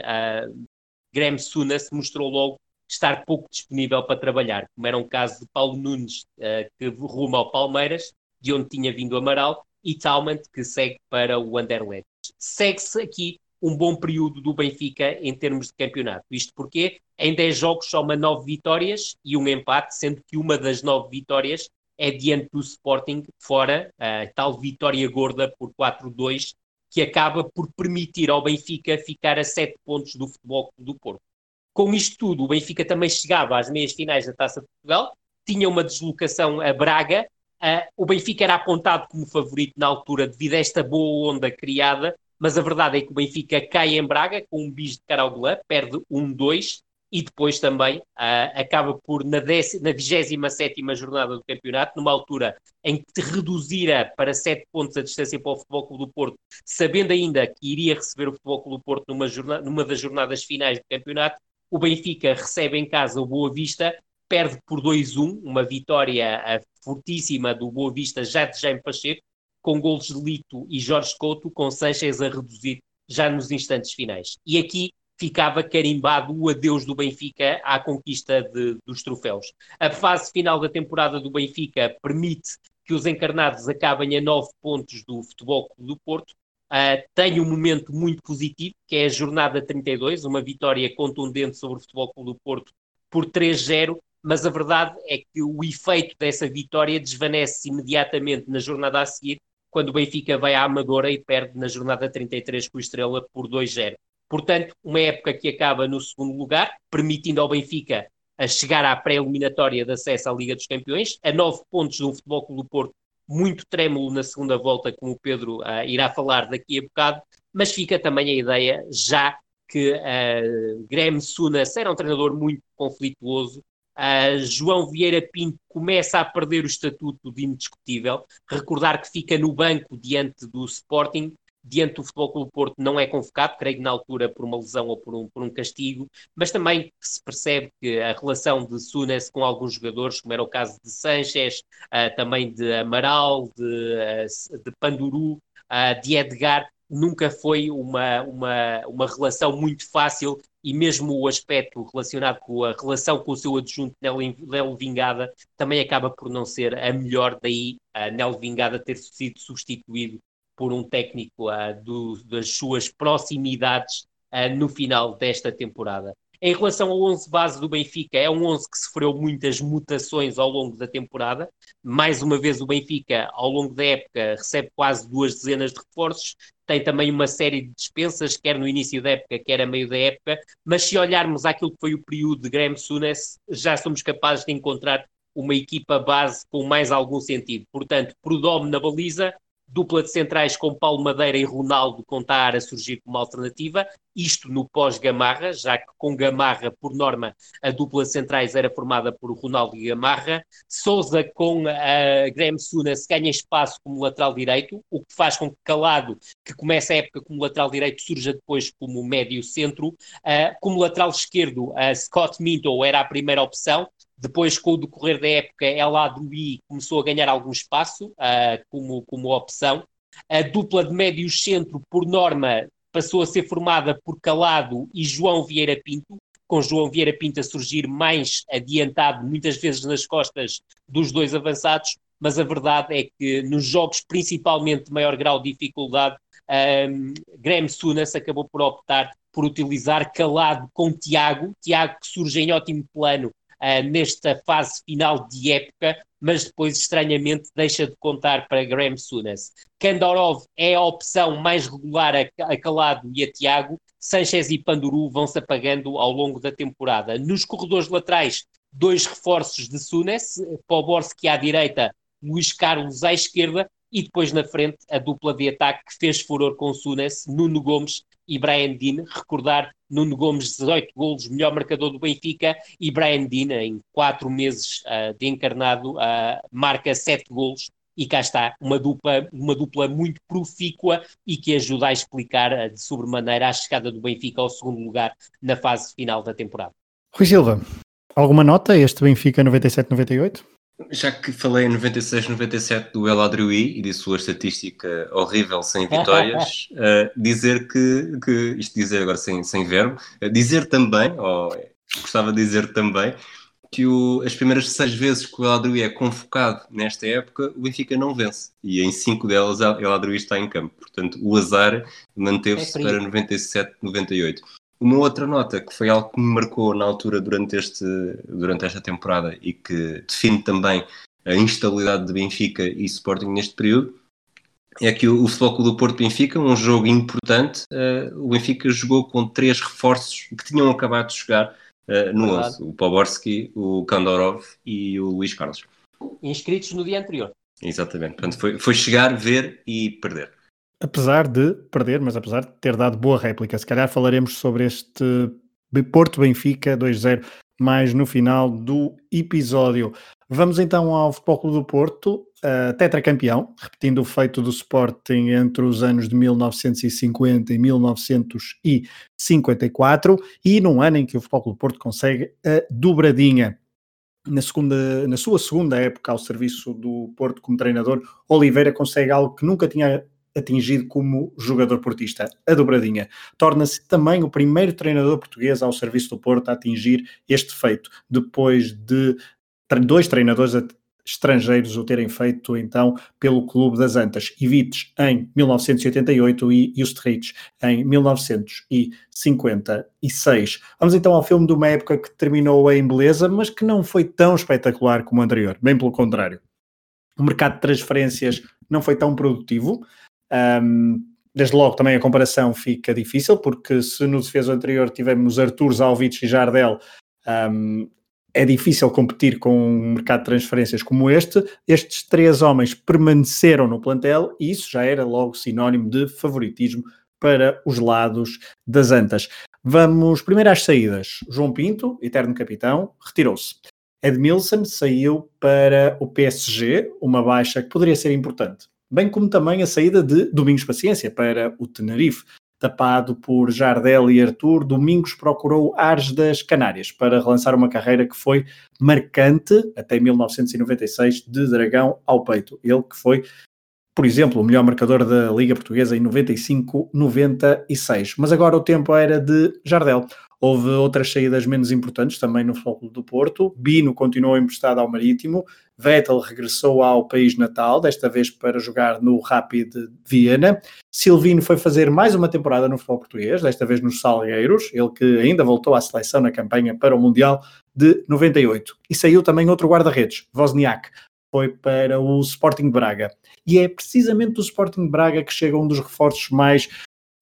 Graham Suna se mostrou logo estar pouco disponível para trabalhar, como era um caso de Paulo Nunes, uh, que ruma ao Palmeiras, de onde tinha vindo Amaral, e Talmant, que segue para o Anderlecht. Segue-se aqui um bom período do Benfica em termos de campeonato. Isto porque em 10 jogos só uma 9 vitórias e um empate, sendo que uma das 9 vitórias é diante do Sporting, fora a tal vitória gorda por 4-2, que acaba por permitir ao Benfica ficar a 7 pontos do Futebol do Porto. Com isto tudo, o Benfica também chegava às meias finais da Taça de Portugal, tinha uma deslocação a Braga, uh, o Benfica era apontado como favorito na altura devido a esta boa onda criada, mas a verdade é que o Benfica cai em Braga com um bis de Caraugulã, perde 1-2 e depois também uh, acaba por, na, na 27 jornada do campeonato, numa altura em que reduzira para 7 pontos a distância para o Futebol Clube do Porto, sabendo ainda que iria receber o Futebol Clube do Porto numa, numa das jornadas finais do campeonato, o Benfica recebe em casa o Boa Vista, perde por 2-1, uma vitória uh, fortíssima do Boa Vista já de Jaime Pacheco, com golos de Lito e Jorge Couto, com Sanchez a reduzir já nos instantes finais. E aqui ficava carimbado o adeus do Benfica à conquista de, dos troféus. A fase final da temporada do Benfica permite que os encarnados acabem a nove pontos do Futebol Clube do Porto. Uh, tem um momento muito positivo, que é a jornada 32, uma vitória contundente sobre o Futebol Clube do Porto por 3-0, mas a verdade é que o efeito dessa vitória desvanece imediatamente na jornada a seguir, quando o Benfica vai à Amadora e perde na jornada 33 com o Estrela por 2-0. Portanto, uma época que acaba no segundo lugar, permitindo ao Benfica a chegar à pré-eliminatória de acesso à Liga dos Campeões, a nove pontos do Futebol Clube do Porto, muito trêmulo na segunda volta, como o Pedro uh, irá falar daqui a bocado, mas fica também a ideia, já que uh, Graham Sunas era um treinador muito conflituoso, uh, João Vieira Pinto começa a perder o estatuto de indiscutível, recordar que fica no banco diante do Sporting, diante do Futebol Clube Porto não é convocado, creio que na altura por uma lesão ou por um, por um castigo, mas também se percebe que a relação de Sunes com alguns jogadores, como era o caso de Sanchez, uh, também de Amaral, de, uh, de Panduru, uh, de Edgar, nunca foi uma, uma, uma relação muito fácil e mesmo o aspecto relacionado com a relação com o seu adjunto Nelo Vingada também acaba por não ser a melhor, daí a Nelo Vingada ter sido substituído por um técnico uh, do, das suas proximidades uh, no final desta temporada. Em relação ao 11 base do Benfica, é um 11 que sofreu muitas mutações ao longo da temporada. Mais uma vez, o Benfica, ao longo da época, recebe quase duas dezenas de reforços. Tem também uma série de dispensas, quer no início da época, quer a meio da época. Mas se olharmos aquilo que foi o período de Graham Sunes, já somos capazes de encontrar uma equipa base com mais algum sentido. Portanto, Prudhomme na baliza, dupla de centrais com Paulo Madeira e Ronaldo contar a surgir como alternativa, isto no pós-Gamarra, já que com Gamarra, por norma, a dupla de centrais era formada por Ronaldo e Gamarra. Souza com a Graham Sunas ganha espaço como lateral direito, o que faz com que Calado, que começa a época como lateral direito, surja depois como médio centro. Uh, como lateral esquerdo, Scott Minto era a primeira opção, depois, com o decorrer da época, ela do I começou a ganhar algum espaço uh, como, como opção. A dupla de médio centro, por norma, passou a ser formada por Calado e João Vieira Pinto, com João Vieira Pinto a surgir mais adiantado, muitas vezes nas costas dos dois avançados, mas a verdade é que nos jogos, principalmente de maior grau de dificuldade, um, Graham Sunas acabou por optar por utilizar Calado com Tiago, Tiago que surge em ótimo plano uh, nesta fase final de época, mas depois, estranhamente, deixa de contar para Graham Sunas. Kandorov é a opção mais regular a, Calado e a Tiago. Sanchez e Panduru vão se apagando ao longo da temporada. Nos corredores laterais, dois reforços de Sunes, Poborski à direita, Luís Carlos à esquerda, e depois na frente a dupla de ataque que fez furor com Sunes, Nuno Gomes e Brian Dean. Recordar Nuno Gomes, 18 golos, melhor marcador do Benfica, e Brian Dean, em 4 meses uh, de encarnado, uh, marca 7 golos. E cá está, uma dupla, uma dupla muito profícua e que ajuda a explicar uh, de sobremaneira a chegada do Benfica ao segundo lugar na fase final da temporada. Rui Silva, alguma nota este Benfica 97-98? Já que falei em 96, 97 do El Adriui e de sua estatística horrível sem vitórias, uh, dizer que, que, isto dizer agora sem, sem verbo, uh, dizer também, ou gostava de dizer também, que o, as primeiras seis vezes que o El Adriui é convocado nesta época, o Benfica não vence. E em cinco delas, o El Adriui está em campo. Portanto, o azar manteve-se é para 97, 98. Uma outra nota que foi algo que me marcou na altura durante, este, durante esta temporada e que define também a instabilidade de Benfica e Sporting neste período é que o, o Futebol Clube do Porto Benfica, um jogo importante, uh, o Benfica jogou com três reforços que tinham acabado de chegar uh, no 11, o Poborski, o Kandorov e o Luís Carlos. Inscritos no dia anterior. Exatamente, portanto foi, foi chegar, ver e perder apesar de perder, mas apesar de ter dado boa réplica. Se calhar falaremos sobre este Porto Benfica 2-0 mais no final do episódio. Vamos então ao Futebol Clube do Porto, tetracampeão, repetindo o feito do Sporting entre os anos de 1950 e 1954, e num ano em que o Futebol Clube do Porto consegue a dobradinha. na, segunda, na sua segunda época ao serviço do Porto como treinador, Oliveira consegue algo que nunca tinha atingido como jogador portista, a dobradinha. Torna-se também o primeiro treinador português ao serviço do Porto a atingir este feito, depois de dois treinadores estrangeiros o terem feito então pelo Clube das Antas, Ivites em 1988 e Justrich em 1956. Vamos então ao filme de uma época que terminou em beleza, mas que não foi tão espetacular como o anterior, bem pelo contrário. O mercado de transferências não foi tão produtivo, um, desde logo também a comparação fica difícil, porque se no defesa anterior tivemos Artur, Zalvic e Jardel, um, é difícil competir com um mercado de transferências como este. Estes três homens permaneceram no plantel e isso já era logo sinónimo de favoritismo para os lados das Antas. Vamos primeiro às saídas. João Pinto, eterno capitão, retirou-se. Edmilson saiu para o PSG, uma baixa que poderia ser importante bem como também a saída de Domingos Paciência para o Tenerife. Tapado por Jardel e Arthur, Domingos procurou Ares das Canárias para relançar uma carreira que foi marcante até 1996, de dragão ao peito. Ele que foi, por exemplo, o melhor marcador da Liga Portuguesa em 95-96. Mas agora o tempo era de Jardel. Houve outras saídas menos importantes também no Futebol do Porto. Bino continuou emprestado ao Marítimo. Vettel regressou ao país natal, desta vez para jogar no Rapid Viena. Silvino foi fazer mais uma temporada no futebol português, desta vez nos Salgueiros, ele que ainda voltou à seleção na campanha para o Mundial de 98. E saiu também outro guarda-redes, Wozniak, foi para o Sporting Braga. E é precisamente do Sporting Braga que chega um dos reforços mais,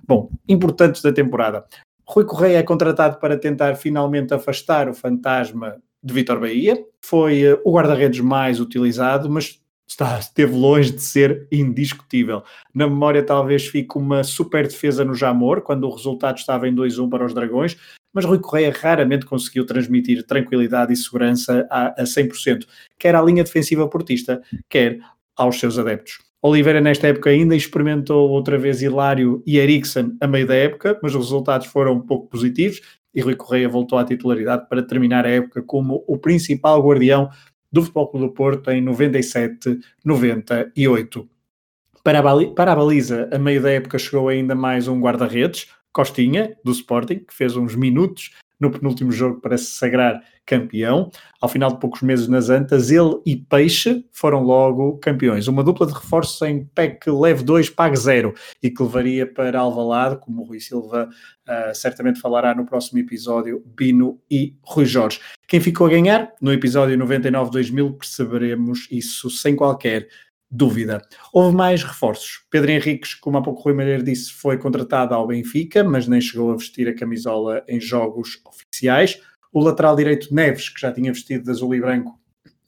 bom, importantes da temporada. Rui Correia é contratado para tentar finalmente afastar o fantasma de Vitor Bahia. Foi uh, o guarda-redes mais utilizado, mas está, esteve longe de ser indiscutível. Na memória, talvez fique uma super defesa no Jamor, quando o resultado estava em 2-1 para os Dragões, mas Rui Correia raramente conseguiu transmitir tranquilidade e segurança a, a 100%, quer à linha defensiva portista, quer aos seus adeptos. Oliveira, nesta época, ainda experimentou outra vez Hilário e Eriksen a meio da época, mas os resultados foram pouco positivos e Rui Correia voltou à titularidade para terminar a época como o principal guardião do Futebol Clube do Porto em 97-98. Para, para a baliza, a meio da época chegou ainda mais um guarda-redes, Costinha, do Sporting, que fez uns minutos no penúltimo jogo para se sagrar campeão. Ao final de poucos meses nas Antas, ele e Peixe foram logo campeões. Uma dupla de reforços em PEC leve 2, pague 0 e que levaria para Alvalade, como o Rui Silva uh, certamente falará no próximo episódio, Bino e Rui Jorge. Quem ficou a ganhar? No episódio 99-2000 perceberemos isso sem qualquer dúvida. Houve mais reforços. Pedro Henriques, como há pouco o Rui Malheiro disse, foi contratado ao Benfica, mas nem chegou a vestir a camisola em jogos oficiais. O lateral direito Neves, que já tinha vestido de azul e branco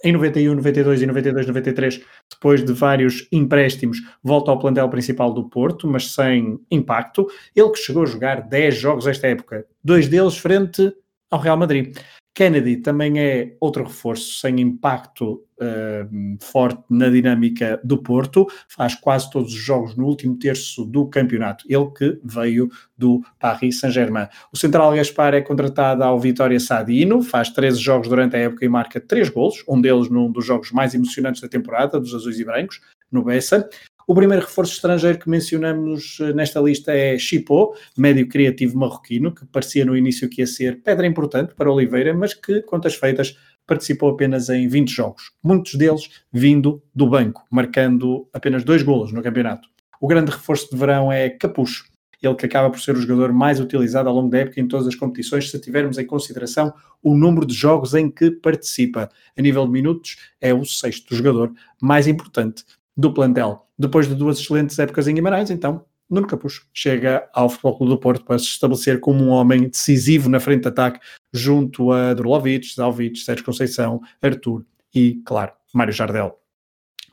em 91, 92 e 92, 93, depois de vários empréstimos, volta ao plantel principal do Porto, mas sem impacto. Ele que chegou a jogar 10 jogos esta época, dois deles frente ao Real Madrid. Kennedy também é outro reforço sem impacto uh, forte na dinâmica do Porto, faz quase todos os jogos no último terço do campeonato, ele que veio do Paris Saint-Germain. O central Gaspar é contratado ao Vitória Sadino, faz 13 jogos durante a época e marca 3 golos, um deles num dos jogos mais emocionantes da temporada, dos Azuis e Brancos, no Bessa. O primeiro reforço estrangeiro que mencionamos eh, nesta lista é Chipó, médio criativo marroquino, que parecia no início que ia ser pedra importante para Oliveira, mas que, contas feitas, participou apenas em 20 jogos, muitos deles vindo do banco, marcando apenas dois golos no campeonato. O grande reforço de verão é Capucho, ele que acaba por ser o jogador mais utilizado ao longo da época em todas as competições, se tivermos em consideração o número de jogos em que participa. A nível de minutos, é o sexto jogador mais importante do plantel. Depois de duas excelentes épocas em Guimarães, então Nuno Capucho chega ao Futebol Clube do Porto para se estabelecer como um homem decisivo na frente de ataque, junto a Drulovic, Zalvic, Sérgio Conceição, Arthur e, claro, Mário Jardel.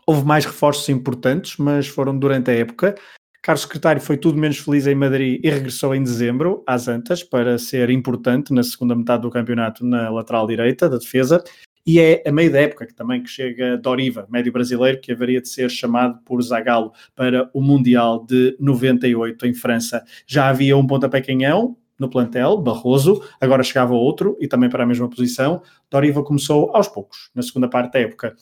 Houve mais reforços importantes, mas foram durante a época. Carlos Secretário foi tudo menos feliz em Madrid e regressou em dezembro às Antas para ser importante na segunda metade do campeonato na lateral direita da defesa e é a meio da época que também que chega Doriva, médio brasileiro, que haveria de ser chamado por Zagallo para o Mundial de 98 em França. Já havia um pontapé canhão, no plantel, Barroso, agora chegava outro e também para a mesma posição. Doriva começou aos poucos, na segunda parte da época,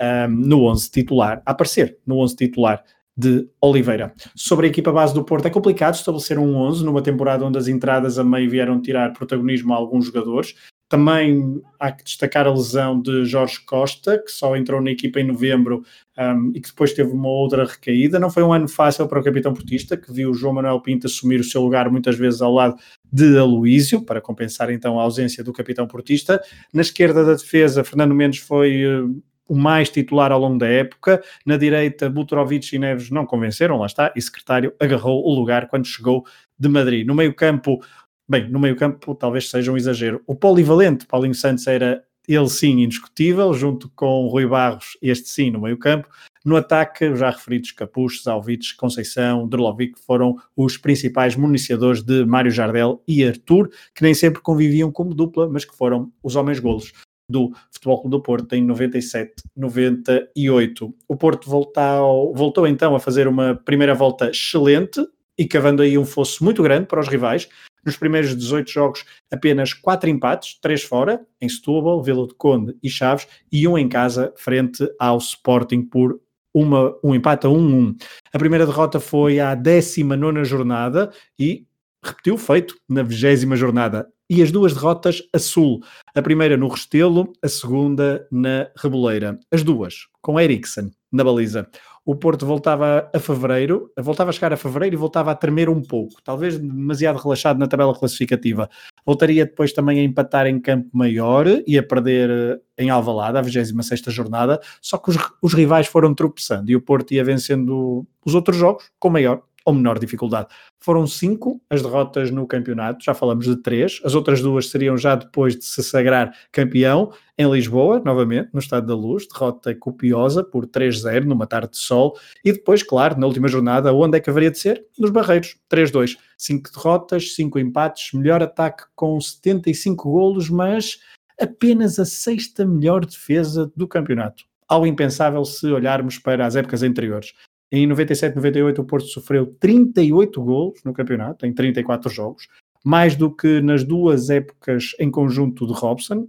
um, no 11 titular, a aparecer no 11 titular de Oliveira. Sobre a equipa base do Porto, é complicado estabelecer um 11 numa temporada onde as entradas a meio vieram tirar protagonismo a alguns jogadores. Também há que destacar a lesão de Jorge Costa, que só entrou na equipa em novembro um, e que depois teve uma outra recaída. Não foi um ano fácil para o capitão portista, que viu João Manuel Pinto assumir o seu lugar muitas vezes ao lado de Aloísio, para compensar então a ausência do capitão portista. Na esquerda da defesa, Fernando Mendes foi uh, o mais titular ao longo da época. Na direita, Butrovic e Neves não convenceram, lá está, e secretário agarrou o lugar quando chegou de Madrid. No meio-campo, bem, no meio-campo talvez seja um exagero. O polivalente Paulinho Santos era ele sim indiscutível, junto com Rui Barros, este sim no meio-campo. No ataque, já referidos Capuchos, Alvites, Conceição, Drlovic foram os principais municiadores de Mário Jardel e Arthur, que nem sempre conviviam como dupla, mas que foram os homens golos do Futebol Clube do Porto em 97, 98. O Porto voltou, voltou então a fazer uma primeira volta excelente e cavando aí um fosso muito grande para os rivais. Nos primeiros 18 jogos, apenas 4 empates, 3 fora, em Setúbal, Vila de Conde e Chaves, e um em casa, frente ao Sporting por uma, um empate a 1-1. A primeira derrota foi à 19 jornada e repetiu feito na 20 jornada e as duas derrotas a Sul. A primeira no Restelo, a segunda na Reboleira. As duas com Eriksen na baliza. O Porto voltava a fevereiro, voltava a chegar a fevereiro e voltava a tremer um pouco, talvez demasiado relaxado na tabela classificativa. Voltaria depois também a empatar em campo maior e a perder eh, em Alvalade, a 26 jornada, só que os, os rivais foram tropeçando e o Porto ia vencendo os outros jogos com maior ou menor dificuldade. Foram cinco as derrotas no campeonato, já falamos de três, as outras duas seriam já depois de se sagrar campeão em Lisboa, novamente, no Estado da Luz, derrota copiosa por 3-0 numa tarde de sol, e depois, claro, na última jornada, onde é que haveria de ser? Nos Barreiros, 3-2. Cinco derrotas, cinco empates, melhor ataque com 75 golos, mas apenas a sexta melhor defesa do campeonato. Algo impensável se olharmos para as épocas anteriores. Em 97, 98 o Porto sofreu 38 golos no campeonato, em 34 jogos, mais do que nas duas épocas em conjunto de Robson.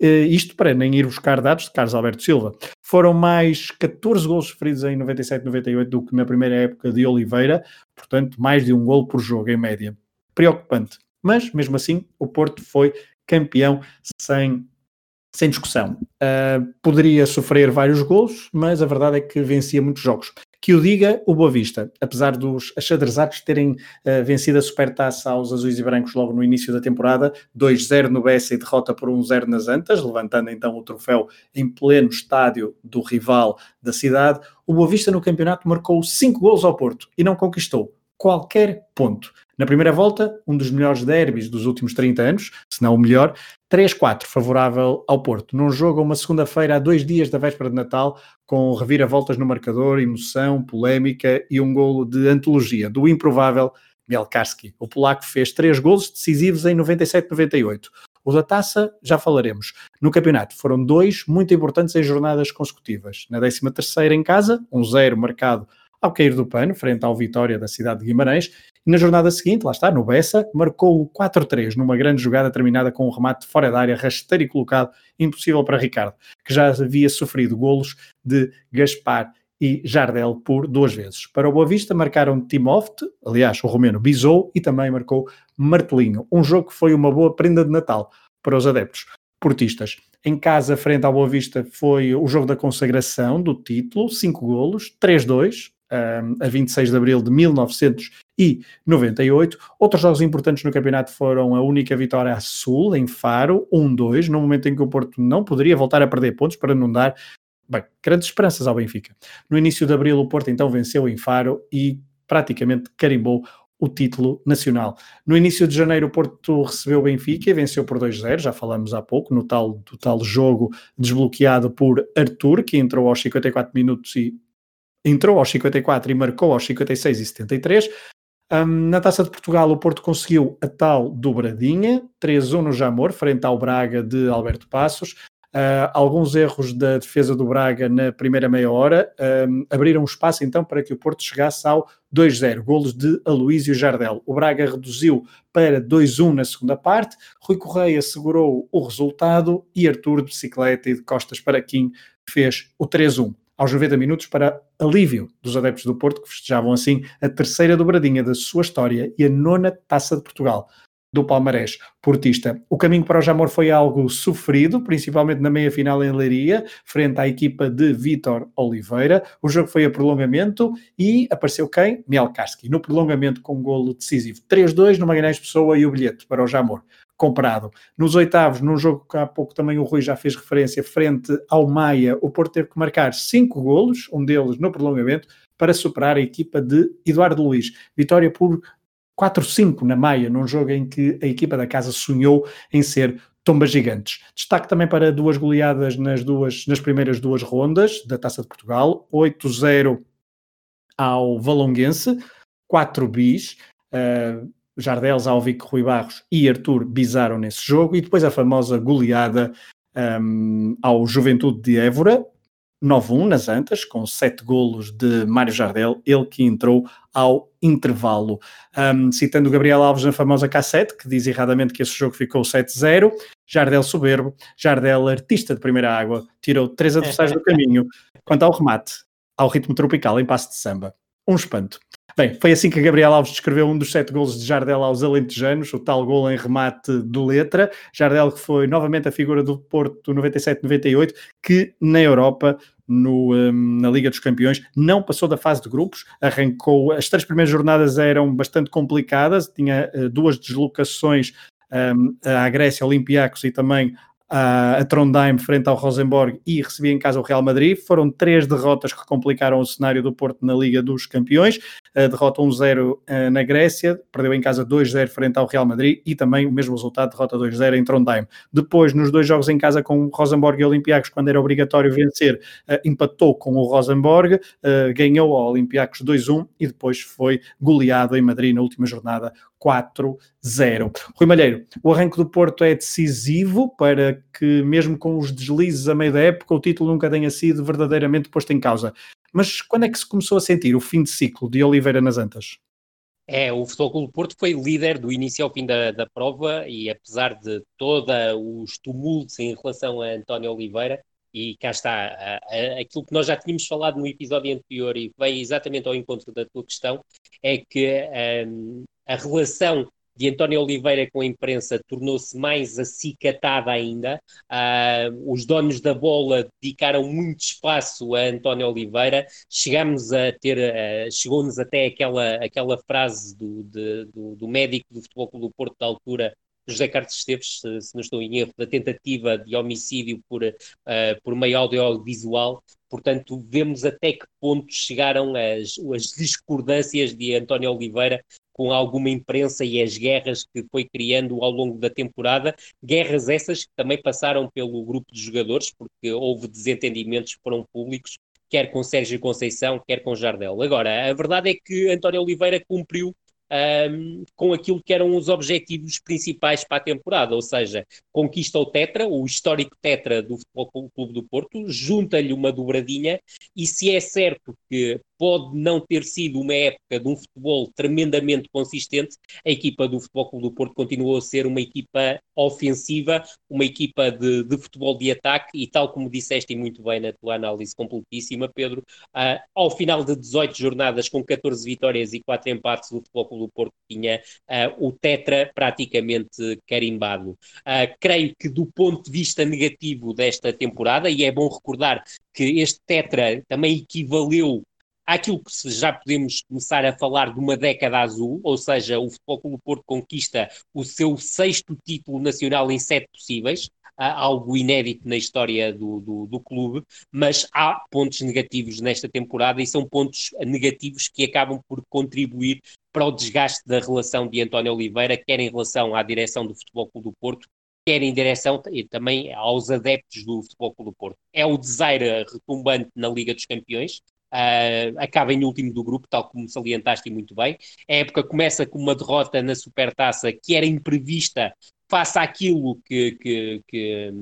Eh, isto para nem ir buscar dados de Carlos Alberto Silva. Foram mais 14 golos sofridos em 97, 98 do que na primeira época de Oliveira, portanto, mais de um golo por jogo em média. Preocupante. Mas, mesmo assim, o Porto foi campeão sem sem discussão. Uh, poderia sofrer vários golos, mas a verdade é que vencia muitos jogos. Que o diga o Boa Vista, apesar dos achadrezados terem uh, vencido a supertaça aos azuis e brancos logo no início da temporada, 2-0 no Bessa e derrota por 1-0 nas Antas, levantando então o troféu em pleno estádio do rival da cidade, o Boa Vista no campeonato marcou 5 gols ao Porto e não conquistou qualquer ponto. Na primeira volta, um dos melhores derbys dos últimos 30 anos, se não o melhor, 3-4 favorável ao Porto. Num jogo uma segunda-feira, a dois dias da véspera de Natal, com reviravoltas no marcador, emoção, polémica e um golo de antologia do improvável Mielkarski. O polaco fez três golos decisivos em 97-98. O da taça, já falaremos. No campeonato, foram dois muito importantes em jornadas consecutivas. Na 13 terceira em casa, um zero marcado ao cair do pano, frente ao Vitória da cidade de Guimarães, e na jornada seguinte, lá está, no Bessa, marcou o 4-3 numa grande jogada terminada com um remate fora da área rasteiro e colocado, impossível para Ricardo, que já havia sofrido golos de Gaspar e Jardel por duas vezes. Para o Boa Vista marcaram Timoft, aliás, o romeno Bizou, e também marcou Martelinho. Um jogo que foi uma boa prenda de Natal para os adeptos portistas. Em casa, frente ao Boa Vista, foi o jogo da consagração do título, 5 golos, 3-2, a 26 de abril de 1998. Outros jogos importantes no campeonato foram a única vitória a Sul, em Faro, 1-2, no momento em que o Porto não poderia voltar a perder pontos para não dar bem, grandes esperanças ao Benfica. No início de abril, o Porto então venceu em Faro e praticamente carimbou o título nacional. No início de janeiro, o Porto recebeu o Benfica e venceu por 2-0, já falamos há pouco, no tal, do tal jogo desbloqueado por Arthur, que entrou aos 54 minutos e entrou aos 54 e marcou aos 56 e 73. Um, na Taça de Portugal, o Porto conseguiu a tal dobradinha, 3-1 no Jamor, frente ao Braga de Alberto Passos. Uh, alguns erros da defesa do Braga na primeira meia hora um, abriram espaço então para que o Porto chegasse ao 2-0, golos de Aloísio Jardel. O Braga reduziu para 2-1 na segunda parte, Rui Correia segurou o resultado e Artur de bicicleta e de costas para Kim fez o 3-1 aos 90 minutos para alívio dos adeptos do Porto, que festejavam assim a terceira dobradinha da sua história e a nona taça de Portugal do Palmarés portista. O caminho para o Jamor foi algo sofrido, principalmente na meia-final em Leiria, frente à equipa de Vítor Oliveira. O jogo foi a prolongamento e apareceu quem? Mielkarski, no prolongamento com um golo decisivo. 3-2 no Magalhães Pessoa e o bilhete para o Jamor comprado. Nos oitavos, num jogo que há pouco também o Rui já fez referência, frente ao Maia, o Porto teve que marcar cinco golos, um deles no prolongamento, para superar a equipa de Eduardo Luiz. Vitória por 4-5 na Maia, num jogo em que a equipa da casa sonhou em ser tombas gigantes. Destaque também para duas goleadas nas, duas, nas primeiras duas rondas da Taça de Portugal, 8-0 ao Valonguense, 4 bis, uh, Jardeles, Alvic, Rui Barros e Arthur bizaram nesse jogo, e depois a famosa goleada um, ao Juventude de Évora, 9-1 nas Antas, com 7 golos de Mário Jardel, ele que entrou ao intervalo. Um, citando o Gabriel Alves na famosa cassete, que diz erradamente que esse jogo ficou 7-0, Jardel soberbo, Jardel artista de primeira água, tirou três adversários do caminho. Quanto ao remate, ao ritmo tropical em passe de samba, um espanto. Bem, foi assim que Gabriel Alves descreveu um dos sete golos de Jardel aos alentejanos, o tal gol em remate de letra. Jardel que foi novamente a figura do Porto 97-98, que na Europa no, um, na Liga dos Campeões, não passou da fase de grupos, arrancou, as três primeiras jornadas eram bastante complicadas, tinha uh, duas deslocações um, à Grécia, Olympiacos e também a, a Trondheim frente ao Rosenborg e recebia em casa o Real Madrid. Foram três derrotas que complicaram o cenário do Porto na Liga dos Campeões. A derrota 1-0 eh, na Grécia, perdeu em casa 2-0 frente ao Real Madrid e também o mesmo resultado, derrota 2-0 em Trondheim. Depois, nos dois jogos em casa com o Rosenborg e Olympiacos, quando era obrigatório vencer, eh, empatou com o Rosenborg, eh, ganhou ao Olympiacos 2-1 e depois foi goleado em Madrid na última jornada 4-0. Rui Malheiro, o arranque do Porto é decisivo para que, mesmo com os deslizes a meio da época, o título nunca tenha sido verdadeiramente posto em causa. Mas quando é que se começou a sentir o fim de ciclo de Oliveira nas Antas? É, o Futebol Clube do Porto foi líder do início ao fim da, da prova e apesar de todos os tumultos em relação a António Oliveira, e cá está, a, a, aquilo que nós já tínhamos falado no episódio anterior e veio exatamente ao encontro da tua questão, é que um, a relação de António Oliveira com a imprensa tornou-se mais acicatada ainda. Uh, os donos da bola dedicaram muito espaço a António Oliveira. Chegamos a ter, uh, chegou-nos até aquela, aquela frase do, de, do, do, médico do Futebol Clube do Porto da altura, José Carlos Esteves, se, se, não estou em erro, da tentativa de homicídio por, uh, por meio audiovisual. Portanto, vemos até que ponto chegaram as, as discordâncias de António Oliveira com alguma imprensa e as guerras que foi criando ao longo da temporada, guerras essas que também passaram pelo grupo de jogadores, porque houve desentendimentos que foram públicos, quer com Sérgio Conceição, quer com Jardel. Agora, a verdade é que António Oliveira cumpriu um, com aquilo que eram os objetivos principais para a temporada, ou seja, conquista o Tetra, o histórico Tetra do Futebol Clube do Porto, junta-lhe uma dobradinha, e se é certo que pode não ter sido uma época de um futebol tremendamente consistente, a equipa do Futebol Clube do Porto continuou a ser uma equipa ofensiva, uma equipa de, de futebol de ataque e tal como disseste muito bem na tua análise completíssima, Pedro, uh, ao final de 18 jornadas com 14 vitórias e 4 empates, o Futebol Clube do Porto tinha uh, o tetra praticamente carimbado. Uh, creio que do ponto de vista negativo desta temporada, e é bom recordar que este tetra também equivaleu àquilo que já podemos começar a falar de uma década azul, ou seja, o Futebol Clube Porto conquista o seu sexto título nacional em sete possíveis, algo inédito na história do, do, do, clube, mas há pontos negativos nesta temporada e são pontos negativos que acabam por contribuir para o desgaste da relação de António Oliveira, quer em relação à direção do Futebol Clube do Porto, quer em direção também aos adeptos do Futebol Clube do Porto. É o desaire retumbante na Liga dos Campeões, uh, acaba em último do grupo, tal como salientaste muito bem. A época começa com uma derrota na Supertaça que era imprevista face àquilo que, que, que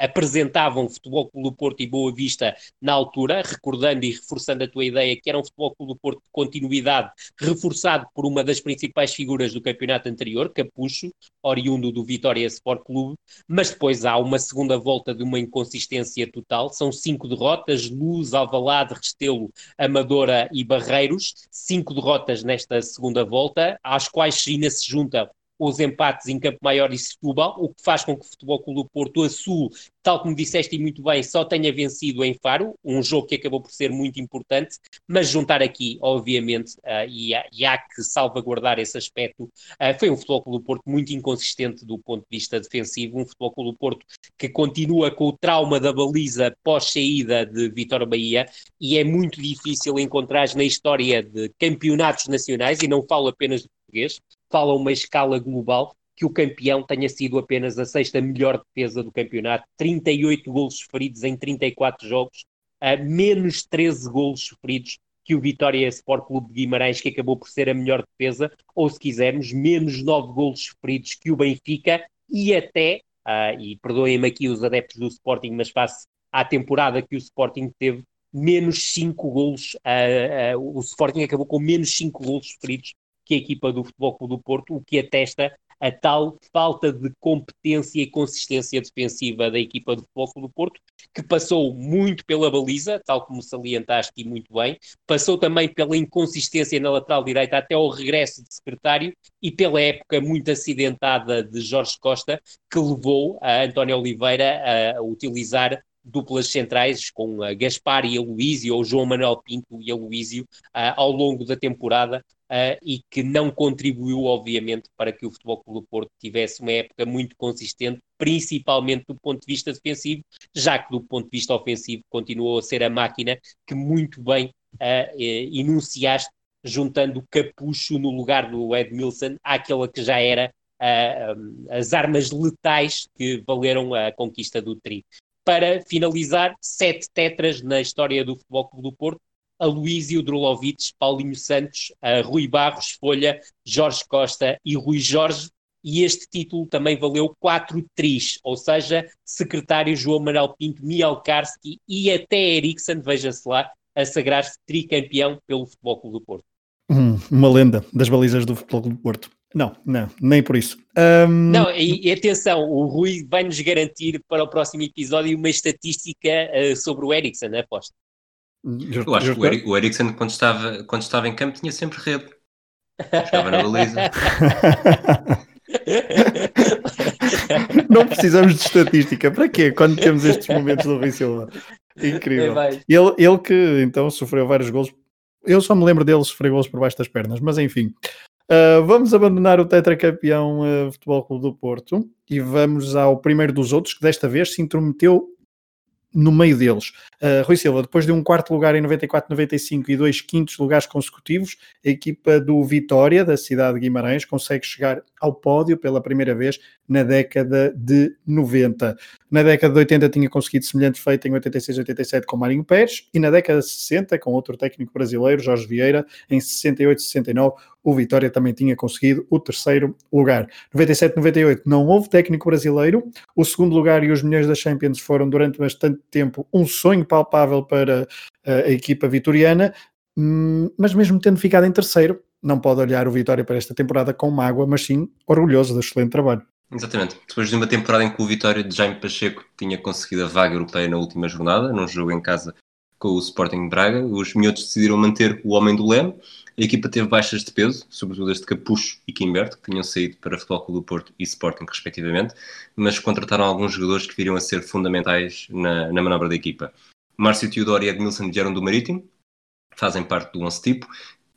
apresentavam Futebol Clube do Porto e Boa Vista na altura, recordando e reforçando a tua ideia que era um Futebol Clube do Porto de continuidade, reforçado por uma das principais figuras do campeonato anterior, Capucho, oriundo do Vitória Sport Clube, mas depois há uma segunda volta de uma inconsistência total, são cinco derrotas, Luz, Alvalade, Restelo, Amadora e Barreiros, cinco derrotas nesta segunda volta, às quais ainda se junta os empates em Campo Maior e Setúbal, o que faz com que o Futebol Clube do Porto, a Sul, tal como disseste muito bem, só tenha vencido em Faro, um jogo que acabou por ser muito importante, mas juntar aqui, obviamente, uh, e, há, e, há, que salvaguardar esse aspecto, uh, foi um Futebol Clube do Porto muito inconsistente do ponto de vista defensivo, um Futebol Clube do Porto que continua com o trauma da baliza pós-saída de Vitória Bahia, e é muito difícil encontrar na história de campeonatos nacionais, e não falo apenas de português, fala uma escala global, que o campeão tenha sido apenas a sexta melhor defesa do campeonato, 38 golos sofridos em 34 jogos, a menos 13 golos sofridos que o Vitória Sport Clube de Guimarães, que acabou por ser a melhor defesa, ou se quisermos, menos 9 golos sofridos que o Benfica, e até, uh, e perdoem-me aqui os adeptos do Sporting, mas face à temporada que o Sporting teve, menos 5 golos, uh, uh, o Sporting acabou com menos 5 golos sofridos que a equipa do Futebol Clube do Porto, o que atesta a tal falta de competência e consistência defensiva da equipa do Futebol Clube do Porto, que passou muito pela baliza, tal como salientaste muito bem, passou também pela inconsistência na lateral direita até o regresso de secretário e pela época muito acidentada de Jorge Costa, que levou a António Oliveira a utilizar duplas centrais com a Gaspar e a Luísio, ou João Manuel Pinto e a Luísio, uh, ao longo da temporada, uh, e que não contribuiu, obviamente, para que o Futebol Clube do Porto tivesse uma época muito consistente, principalmente do ponto de vista defensivo, já que do ponto de vista ofensivo continuou a ser a máquina que muito bem uh, enunciaste, juntando Capucho no lugar do Edmilson àquela que já era as armas letais que valeram a conquista do Tri. Para finalizar sete tetras na história do Futebol Clube do Porto, Aloísio Drulovic, Paulinho Santos, Rui Barros, Folha, Jorge Costa e Rui Jorge, e este título também valeu quatro tris, ou seja, secretário João Manuel Pinto, Mialkarski e até Eriksen, veja-se lá, a sagrar-se tricampeão pelo Futebol Clube do Porto. Hum, uma lenda das balizas do Futebol Clube do Porto. Não, não, nem por isso. Um... Não, e, e, atenção, o Rui vai-nos garantir para o próximo episódio uma estatística uh, sobre o Ericsson, aposto. Eu acho que o, Eric, o Ericsson, quando estava, quando estava em campo, tinha sempre rede. Estava na baliza. Não precisamos de estatística. Para quê? Quando temos estes momentos do Rui Silva. Incrível. Ele, ele que então sofreu vários gols. Eu só me lembro dele sofrer gols por baixo das pernas, mas enfim. Uh, vamos abandonar o tetracampeão uh, Futebol Clube do Porto e vamos ao primeiro dos outros, que desta vez se intrometeu no meio deles. Uh, Rui Silva, depois de um quarto lugar em 94, 95 e dois quintos lugares consecutivos, a equipa do Vitória, da cidade de Guimarães, consegue chegar ao pódio pela primeira vez na década de 90. Na década de 80 tinha conseguido semelhante feito em 86 87 com Marinho Pérez e na década de 60 com outro técnico brasileiro, Jorge Vieira, em 68 69 o Vitória também tinha conseguido o terceiro lugar. 97-98 não houve técnico brasileiro, o segundo lugar e os milhões da Champions foram durante bastante tempo um sonho palpável para eh, a equipa vitoriana, hum, mas mesmo tendo ficado em terceiro, não pode olhar o Vitória para esta temporada com mágoa, mas sim orgulhoso do excelente trabalho. Exatamente. Depois de uma temporada em que o Vitória de Jaime Pacheco tinha conseguido a vaga europeia na última jornada, num jogo em casa com o Sporting Braga, os miúdos decidiram manter o homem do leme. A equipa teve baixas de peso, sobretudo este Capucho e Quimberto, que tinham saído para Futebol Clube do Porto e Sporting, respectivamente, mas contrataram alguns jogadores que viriam a ser fundamentais na, na manobra da equipa. Márcio Teodoro e Edmilson vieram do Marítimo, fazem parte do 11 tipo.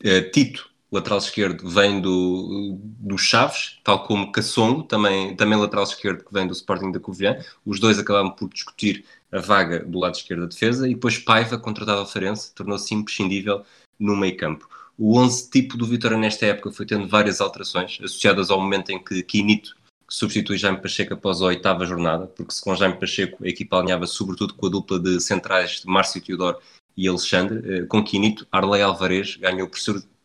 Uh, Tito lateral esquerdo vem do, do Chaves, tal como Cassongo, também, também lateral esquerdo que vem do Sporting da Covilhã. Os dois acabaram por discutir a vaga do lado esquerdo da defesa e depois Paiva, contratado ao Farense, tornou-se imprescindível no meio campo. O 11 tipo do Vitória nesta época foi tendo várias alterações, associadas ao momento em que Quinito substitui Jaime Pacheco após a oitava jornada, porque se com Jaime Pacheco a equipa alinhava sobretudo com a dupla de centrais de Márcio Teodoro e Alexandre, eh, com Quinito, Arley Alvarez ganhou por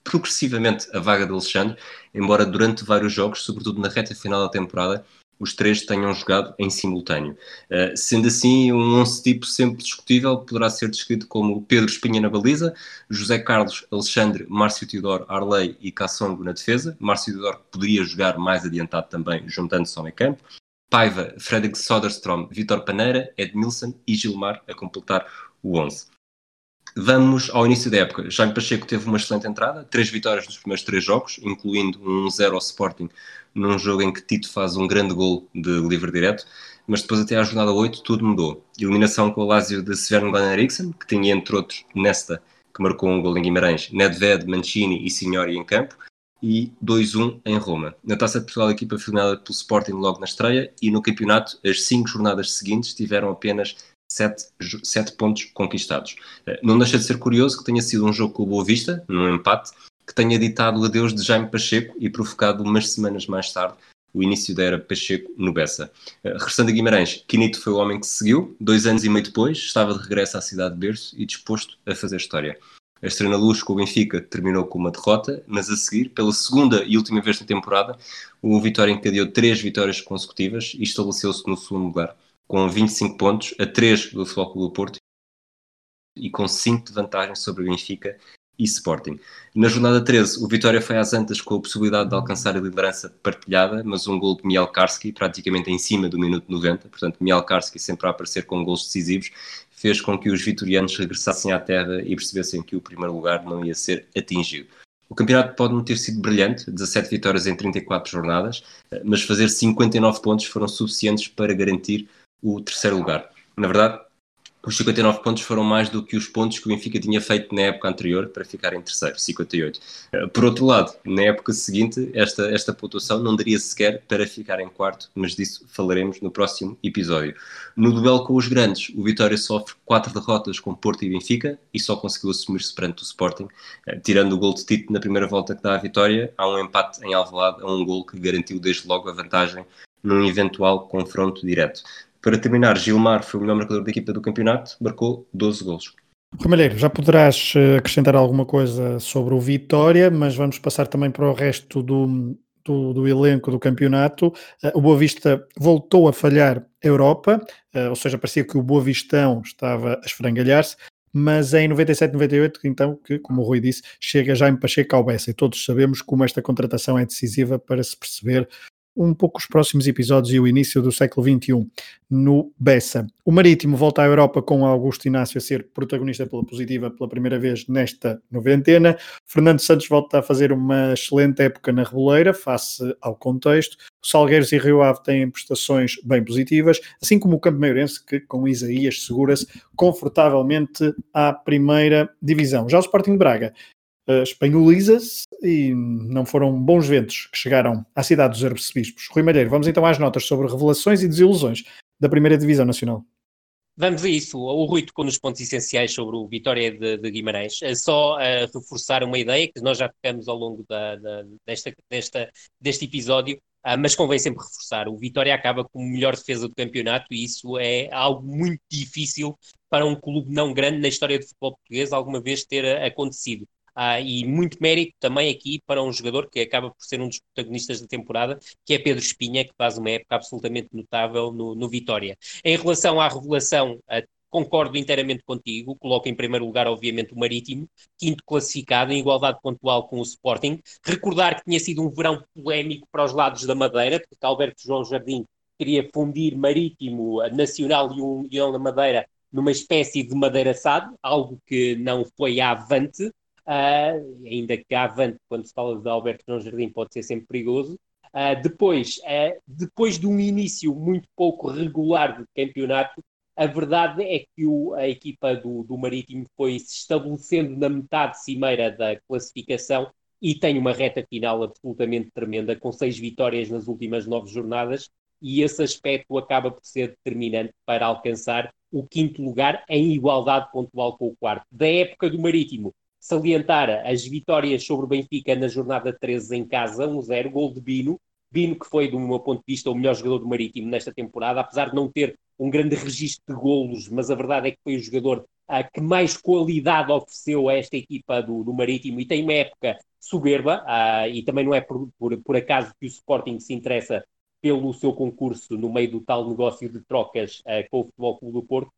progressivamente a vaga de Alexandre, embora durante vários jogos, sobretudo na reta final da temporada, os três tenham jogado em simultâneo. Uh, sendo assim, um 11 tipo sempre discutível poderá ser descrito como Pedro Espinha na baliza, José Carlos, Alexandre, Márcio Teodoro, Arley e Cassongo na defesa. Márcio Teodoro poderia jogar mais adiantado também, juntando-se ao meio campo. Paiva, Fredrik Soderstrom, Vitor Paneira, Edmilson e Gilmar a completar o 11. Vamos ao início da época. Jaime Pacheco teve uma excelente entrada, três vitórias nos primeiros três jogos, incluindo um 0 ao Sporting, num jogo em que Tito faz um grande gol de livre direto, mas depois até à jornada 8 tudo mudou. Eliminação com o Lazio de Sverno Gunnar Eriksson, que tinha entre outros Nesta, que marcou um gol em Guimarães, Nedved, Mancini e Signori em campo, e 2-1 em Roma. Na Taça de Portugal, a equipa foi eliminada pelo Sporting logo na estreia e no campeonato, as cinco jornadas seguintes tiveram apenas sete, sete pontos conquistados. Eh, não deixa de ser curioso que tenha sido um jogo com o Boa Vista, num empate, que tenha ditado o adeus de Jaime Pacheco e provocado umas semanas mais tarde o início da era Pacheco no Bessa. Uh, regressando a Guimarães, Quinito foi o homem que seguiu, dois anos e meio depois, estava de regresso à cidade de berço e disposto a fazer história. A Estrela Luz com o Benfica terminou com uma derrota, mas a seguir, pela segunda e última vez na temporada, o Vitória encadeou três vitórias consecutivas e estabeleceu-se no segundo lugar com 25 pontos, a 3 do Futebol do Porto e com 5 de vantagem sobre o Benfica e Sporting. Na jornada 13, o Vitória foi às antas com a possibilidade de alcançar a liderança partilhada, mas um gol de Mielkarski, praticamente em cima do minuto 90, portanto Mielkarski sempre a aparecer com gols decisivos, fez com que os vitorianos regressassem à terra e percebessem que o primeiro lugar não ia ser atingido. O campeonato pode não ter sido brilhante, 17 vitórias em 34 jornadas, mas fazer 59 pontos foram suficientes para garantir o terceiro lugar. Na verdade, os 59 pontos foram mais do que os pontos que o Benfica tinha feito na época anterior para ficar em terceiro, 58. Eh, por outro lado, na época seguinte, esta, esta pontuação não daria sequer para ficar em quarto, mas disso falaremos no próximo episódio. No duelo com os grandes, o Vitória sofre quatro derrotas com Porto e Benfica e só conseguiu assumir-se perante o Sporting. Eh, tirando o gol de Tito na primeira volta que dá a vitória, há um empate em Alvalade a um gol que garantiu desde logo a vantagem num eventual confronto direto. Para terminar, Gilmar foi o melhor marcador da equipa do campeonato, marcou 12 golos. Ramalheiro, já poderás eh, acrescentar alguma coisa sobre o Vitória, mas vamos passar também para o resto do, do, do, elenco do campeonato. Eh, o Boa Vista voltou a falhar a Europa, eh, ou seja, parecia que o Boa Vistão estava a esfrangalhar-se, mas em 97, 98, então, que, como o Rui disse, chega já Pacheco ao Bessa, e todos sabemos como esta contratação é decisiva para se perceber um pouco os próximos episódios e o início do século XXI no Bessa. O Marítimo volta à Europa com Augusto Inácio a ser protagonista pela positiva pela primeira vez nesta noventena. Fernando Santos volta a fazer uma excelente época na Reboleira, face ao contexto. Salgueiros e Rio Ave têm prestações bem positivas, assim como o Campo Meirense, que com Isaías segura-se confortavelmente à primeira divisão. Já o Sporting Braga uh, espanholiza-se e não foram bons ventos que chegaram à cidade dos arcebispos. Rui Malheiro, vamos então às notas sobre revelações e desilusões da primeira divisão nacional. Vamos a isso. O Rui tocou nos pontos essenciais sobre o Vitória de, de Guimarães. É só uh, reforçar uma ideia que nós já tocamos ao longo da, da, desta, desta, deste episódio, uh, mas convém sempre reforçar. O Vitória acaba como melhor defesa do campeonato e isso é algo muito difícil para um clube não grande na história do futebol português alguma vez ter acontecido. Ah, e muito mérito também aqui para um jogador que acaba por ser um dos protagonistas da temporada, que é Pedro Espinha, que faz uma época absolutamente notável no, no Vitória. Em relação à revelação, ah, concordo inteiramente contigo, coloco em primeiro lugar, obviamente, o Marítimo, quinto classificado, em igualdade pontual com o Sporting. Recordar que tinha sido um verão polémico para os lados da Madeira, porque Alberto João Jardim queria fundir Marítimo, Nacional e União da Madeira numa espécie de Madeira SAD, algo que não foi avante. Uh, ainda que avante, quando se fala de Alberto João Jardim, pode ser sempre perigoso. Uh, depois, uh, depois de um início muito pouco regular de campeonato, a verdade é que o, a equipa do, do Marítimo foi se estabelecendo na metade cimeira da classificação e tem uma reta final absolutamente tremenda, com seis vitórias nas últimas nove jornadas, e esse aspecto acaba por ser determinante para alcançar o quinto lugar em igualdade pontual com o quarto. Da época do Marítimo, salientar as vitórias sobre o Benfica na jornada 13 em casa, 1-0, gol de Bino. Bino, que foi, do meu ponto de vista, o melhor jogador do Marítimo nesta temporada, apesar de não ter um grande registro de golos, mas a verdade é que foi o jogador uh, que mais qualidade ofereceu a esta equipa do, do Marítimo e tem uma época soberba, uh, e também não é por, por, por, acaso que o Sporting se interessa pelo seu concurso no meio do tal negócio de trocas uh, com o Futebol Clube do Porto.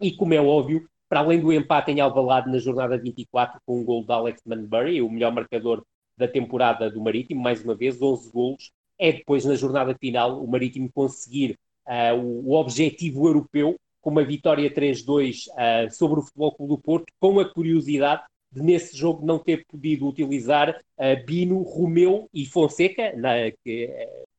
E como é óbvio, para além do empate em Alvalade na jornada 24 com um gol de Alex Manbury, o melhor marcador da temporada do Marítimo, mais uma vez, 11 golos, é depois na jornada final o Marítimo conseguir uh, o, objetivo europeu com uma vitória 3-2 uh, sobre o Futebol Clube do Porto, com a curiosidade de nesse jogo não ter podido utilizar uh, Bino, Romeu e Fonseca, na, que,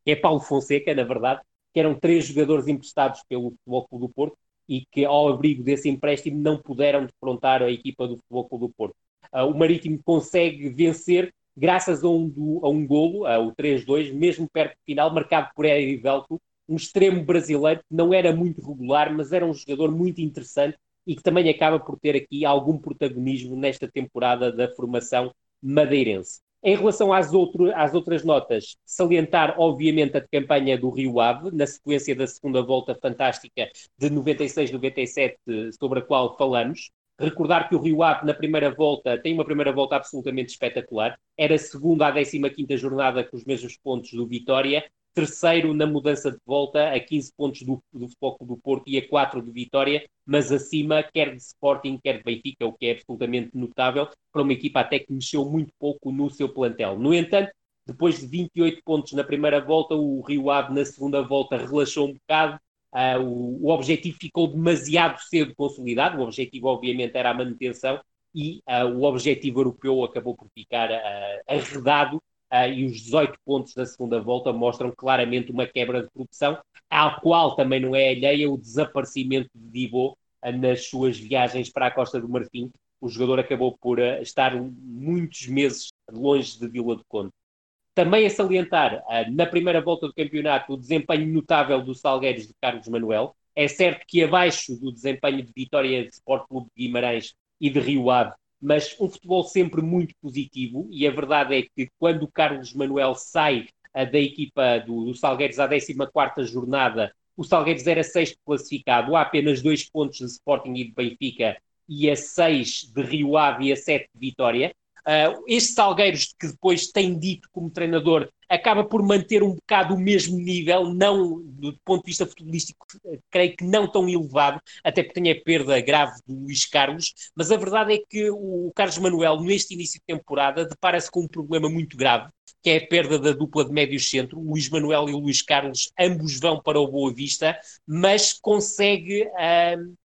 que é Paulo Fonseca, na verdade, que eram três jogadores emprestados pelo Futebol Clube do Porto e que, ao abrigo desse empréstimo, não puderam defrontar a equipa do Futebol Clube do Porto. Uh, o Marítimo consegue vencer graças a um, do, a um golo, uh, o 3-2, mesmo perto do final, marcado por Erivelto, um extremo brasileiro que não era muito regular, mas era um jogador muito interessante e que também acaba por ter aqui algum protagonismo nesta temporada da formação madeirense. Em relação às, outro, às outras notas, salientar, obviamente, a campanha do Rio Ave, na sequência da segunda volta fantástica de 96-97, sobre a qual falamos. Recordar que o Rio Ave, na primeira volta, tem uma primeira volta absolutamente espetacular. Era segunda à 15 jornada com os mesmos pontos do Vitória terceiro na mudança de volta, a 15 pontos do, do Futebol do Porto e a 4 de Vitória, mas acima quer de Sporting, quer de Benfica, o que é absolutamente notável para uma equipa até que mexeu muito pouco no seu plantel. No entanto, depois de 28 pontos na primeira volta, o Rio Ave na segunda volta relaxou um bocado, uh, o, o, objetivo ficou demasiado cedo consolidado, o objetivo obviamente era a manutenção, e uh, o objetivo europeu acabou por ficar uh, arredado uh, e os 18 pontos da segunda volta mostram claramente uma quebra de produção, à qual também não é alheia o desaparecimento de Divo uh, nas suas viagens para a Costa do Marfim. O jogador acabou por uh, estar muitos meses longe de Vila do Conde. Também a salientar, na primeira volta do campeonato, o desempenho notável do Salgueiros de Carlos Manuel. É certo que abaixo do desempenho de Vitória de Sport Clube de Guimarães e de Rio Ave, mas um futebol sempre muito positivo, e a verdade é que quando o Carlos Manuel sai uh, da equipa do, do Salgueiros à 14 jornada, o Salgueiros era sexto classificado, há apenas dois pontos de Sporting e de Benfica, e a seis de Rio Ave e a sete de Vitória. Uh, este Salgueiros, que depois tem dito como treinador, acaba por manter um bocado o mesmo nível, não do ponto de vista futebolístico, creio que não tão elevado, até porque tem a perda grave do Luís Carlos, mas a verdade é que o Carlos Manuel, neste início de temporada, depara-se com um problema muito grave, que é a perda da dupla de médio centro. O Luís Manuel e o Luís Carlos, ambos vão para o Boa Vista, mas consegue. Uh,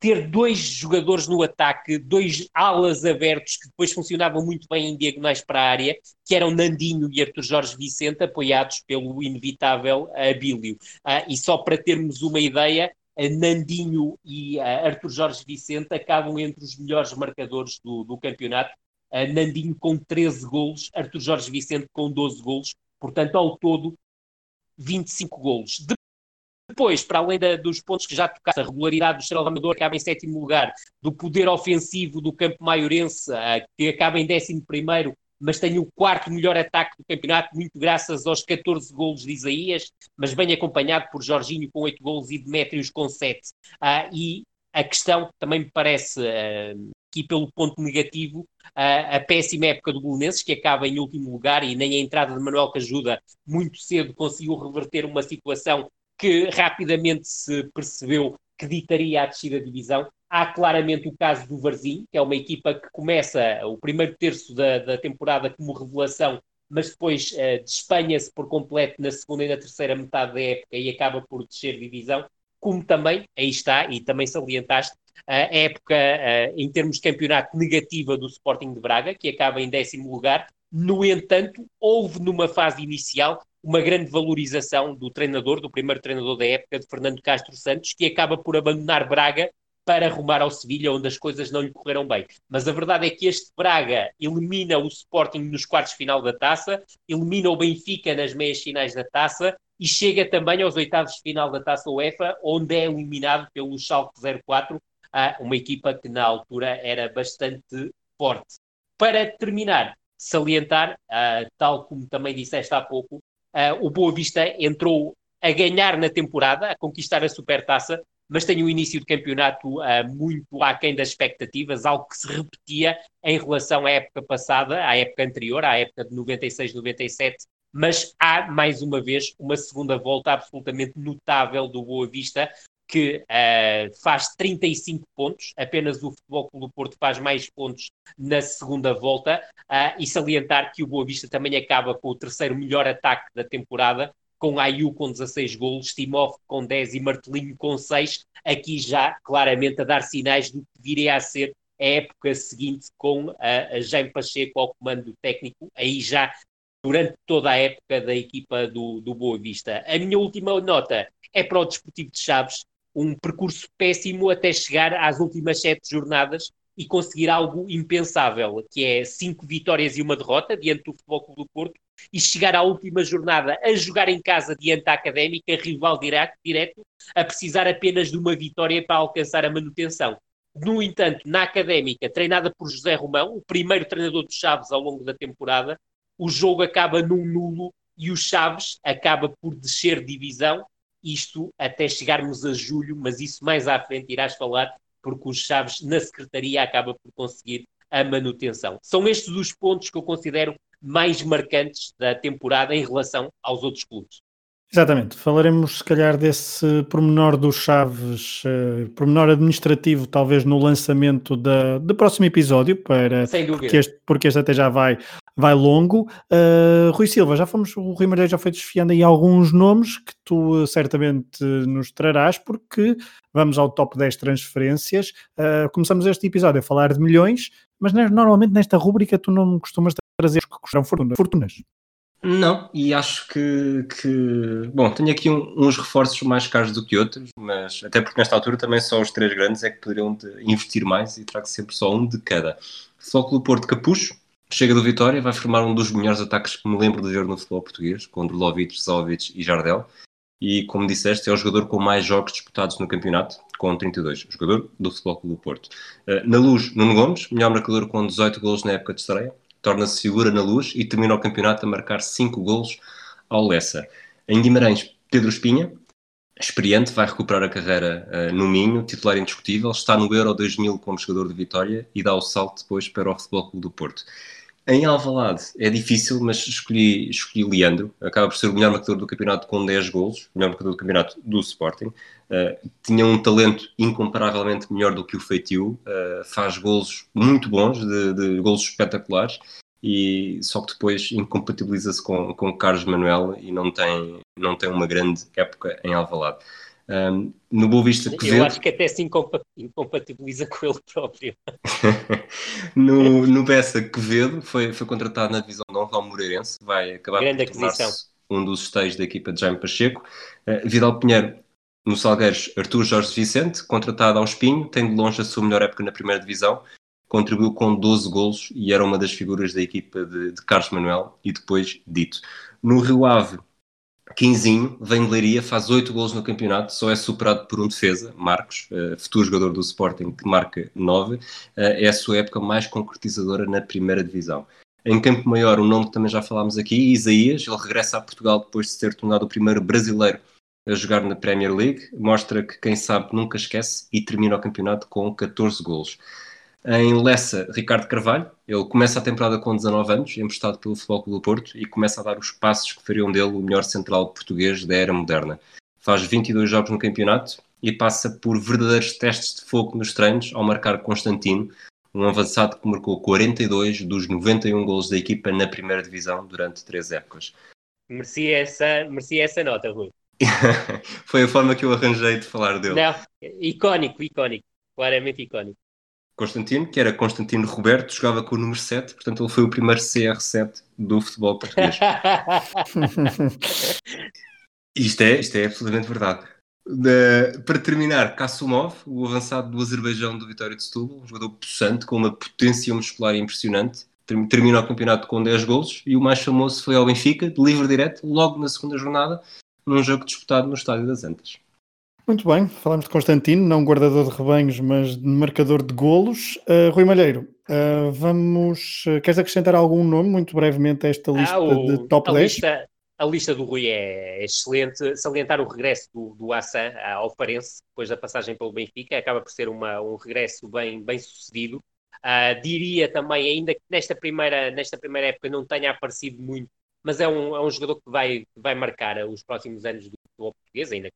ter dois jogadores no ataque, dois alas abertos que depois funcionavam muito bem em diagonais para a área, que eram Nandinho e Arthur Jorge Vicente, apoiados pelo inevitável Abílio. Uh, e só para termos uma ideia, Nandinho e uh, Arthur Jorge Vicente acabam entre os melhores marcadores do, do campeonato. Uh, Nandinho com 13 golos, Arthur Jorge Vicente com 12 golos, portanto, ao todo, 25 golos. Depois, para além da, dos pontos que já tocaste, a regularidade do Estrela Amador acaba em sétimo lugar, do poder ofensivo do campo maiorense, uh, que acaba em décimo primeiro, mas tem o quarto melhor ataque do campeonato, muito graças aos 14 golos de Isaías, mas bem acompanhado por Jorginho com 8 golos e Demétrios com 7. Uh, ah, e a questão também me parece, uh, aqui pelo ponto negativo, uh, a péssima época do Bolonenses, que acaba em último lugar, e nem a entrada de Manuel Cajuda muito cedo conseguiu reverter uma situação que rapidamente se percebeu que ditaria a descida da divisão. Há claramente o caso do Varzim, que é uma equipa que começa o primeiro terço da, da temporada como revelação, mas depois uh, despenha-se por completo na segunda e na terceira metade da época e acaba por descer divisão, como também, aí está, e também salientaste, a época uh, em termos de campeonato negativa do Sporting de Braga, que acaba em décimo lugar. No entanto, houve numa fase inicial uma grande valorização do treinador, do primeiro treinador da época, de Fernando Castro Santos, que acaba por abandonar Braga para arrumar ao Sevilha, onde as coisas não lhe correram bem. Mas a verdade é que este Braga elimina o Sporting nos quartos final da taça, elimina o Benfica nas meias finais da taça e chega também aos oitavos de final da taça UEFA, onde é eliminado pelo Schalke 04, uma equipa que na altura era bastante forte. Para terminar, salientar, tal como também disseste há pouco, Uh, o Boa Vista entrou a ganhar na temporada, a conquistar a supertaça, mas tem um início de campeonato uh, muito aquém das expectativas, algo que se repetia em relação à época passada, à época anterior, à época de 96-97, mas há, mais uma vez, uma segunda volta absolutamente notável do Boa Vista, que uh, faz 35 pontos, apenas o Futebol Clube do Porto faz mais pontos na segunda volta, uh, e salientar que o Boa Vista também acaba com o terceiro melhor ataque da temporada, com Ayu com 16 golos, Timov com 10 e Martelinho com 6, aqui já claramente a dar sinais do que viria a ser a época seguinte com a, a Jaime Pacheco ao comando técnico, aí já durante toda a época da equipa do, do Boa Vista. A minha última nota é para o Desportivo de Chaves, um percurso péssimo até chegar às últimas sete jornadas e conseguir algo impensável, que é cinco vitórias e uma derrota diante do Futebol Clube do Porto, e chegar à última jornada a jogar em casa diante da Académica, rival direto, direto a precisar apenas de uma vitória para alcançar a manutenção. No entanto, na Académica, treinada por José Romão, o primeiro treinador dos Chaves ao longo da temporada, o jogo acaba num nulo e o Chaves acaba por descer divisão, isto até chegarmos a julho, mas isso mais à frente irás falar, porque o Chaves na Secretaria acaba por conseguir a manutenção. São estes os pontos que eu considero mais marcantes da temporada em relação aos outros clubes. Exatamente, falaremos se calhar desse pormenor dos Chaves, uh, pormenor administrativo, talvez no lançamento da, do próximo episódio, para, Sem dúvida. Porque este, porque este até já vai, vai longo. Uh, Rui Silva, já fomos, o Rui Maria já foi desfiando aí alguns nomes que tu uh, certamente nos trarás, porque vamos ao top 10 transferências. Uh, começamos este episódio a falar de milhões, mas normalmente nesta rúbrica tu não costumas trazer que custam fortunas. Não, e acho que, que bom, tenho aqui um, uns reforços mais caros do que outros, mas até porque nesta altura também só os três grandes é que poderiam investir mais e trago sempre só um de cada. Futebol Clube Porto Capucho, chega do Vitória, vai formar um dos melhores ataques que me lembro de ver no futebol português, com Drolovic, Zovic e Jardel. E como disseste, é o jogador com mais jogos disputados no campeonato, com 32, jogador do Futebol Clube Porto. Uh, na luz, Nuno Gomes, melhor marcador com 18 golos na época de estreia torna-se figura na luz e termina o campeonato a marcar 5 golos ao Lessa. Em Guimarães, Pedro Espinha, experiente, vai recuperar a carreira uh, no Minho, titular indiscutível, está no Euro 2000 como jogador de Vitória e dá o salto depois para o Futebol Clube do Porto. Em Alvalade é difícil, mas escolhi, escolhi Leandro, acaba por ser o melhor marcador do campeonato com 10 golos, o melhor marcador do campeonato do Sporting. Uh, tinha um talento incomparavelmente melhor do que o Feitio, uh, faz golos muito bons, de, de golos espetaculares, e só que depois incompatibiliza-se com, com Carlos Manuel e não tem, não tem uma grande época em Alvalade. Um, no Boa Vista Quevedo... Eu acho que até se incompatibiliza com ele próprio. no, no Bessa, Quevedo foi, foi contratado na divisão de honra ao Moreirense, vai acabar Grande por aquisição. um dos esteios da equipa de Jaime Pacheco. Uh, Vidal Pinheiro, no Salgueiros, Artur Jorge Vicente, contratado ao Espinho, tem de longe a sua melhor época na primeira divisão, contribuiu com 12 golos e era uma das figuras da equipa de, de Carlos Manuel e depois dito. No Rio Ave, Quinzinho, vem de Leiria, faz 8 gols no campeonato, só é superado por um defesa, Marcos, uh, futuro jogador do Sporting, que marca 9. Uh, eh, é a sua época mais concretizadora na primeira divisão. Em Campo Maior, um nome que também já falámos aqui, Isaías, ele regressa a Portugal depois de ser tornado o primeiro brasileiro a jogar na Premier League, mostra que quem sabe nunca esquece e termina o campeonato com 14 gols. Em Lessa, Ricardo Carvalho, ele começa a temporada com 19 anos, emprestado pelo Futebol Clube do Porto, e começa a dar os passos que fariam dele o melhor central português da era moderna. Faz 22 jogos no campeonato e passa por verdadeiros testes de fogo nos treinos ao marcar Constantino, um avançado que marcou 42 dos 91 gols da equipa na primeira divisão durante três épocas. Merecia essa, merecia essa nota, Rui. Foi a forma que eu arranjei de falar dele. Não, icónico, icónico, claramente icónico. Constantino, que era Constantino Roberto, jogava com o número 7, portanto ele foi o primeiro CR7 do futebol português. isto, é, isto é absolutamente verdade. De, para terminar, Kassumov, o avançado do Azerbaijão do Vitória de Setúbal, um jogador possante, com uma potência muscular impressionante, terminou o campeonato com 10 golos e o mais famoso foi ao Benfica, de livre direto, logo na segunda jornada, num jogo disputado no Estádio das Antas. Muito bem, falamos de Constantino, não guardador de rebanhos, mas de marcador de golos. Uh, Rui Malheiro, uh, vamos. Uh, queres acrescentar algum nome muito brevemente a esta lista ah, o, de top a 10? Lista, a lista do Rui é excelente. Salientar o regresso do, do Assan ao Farense, depois da passagem pelo Benfica, acaba por ser uma, um regresso bem, bem sucedido. Uh, diria também, ainda que nesta primeira, nesta primeira época não tenha aparecido muito mas é um, é um jogador que vai, vai marcar os próximos anos do futebol português, ainda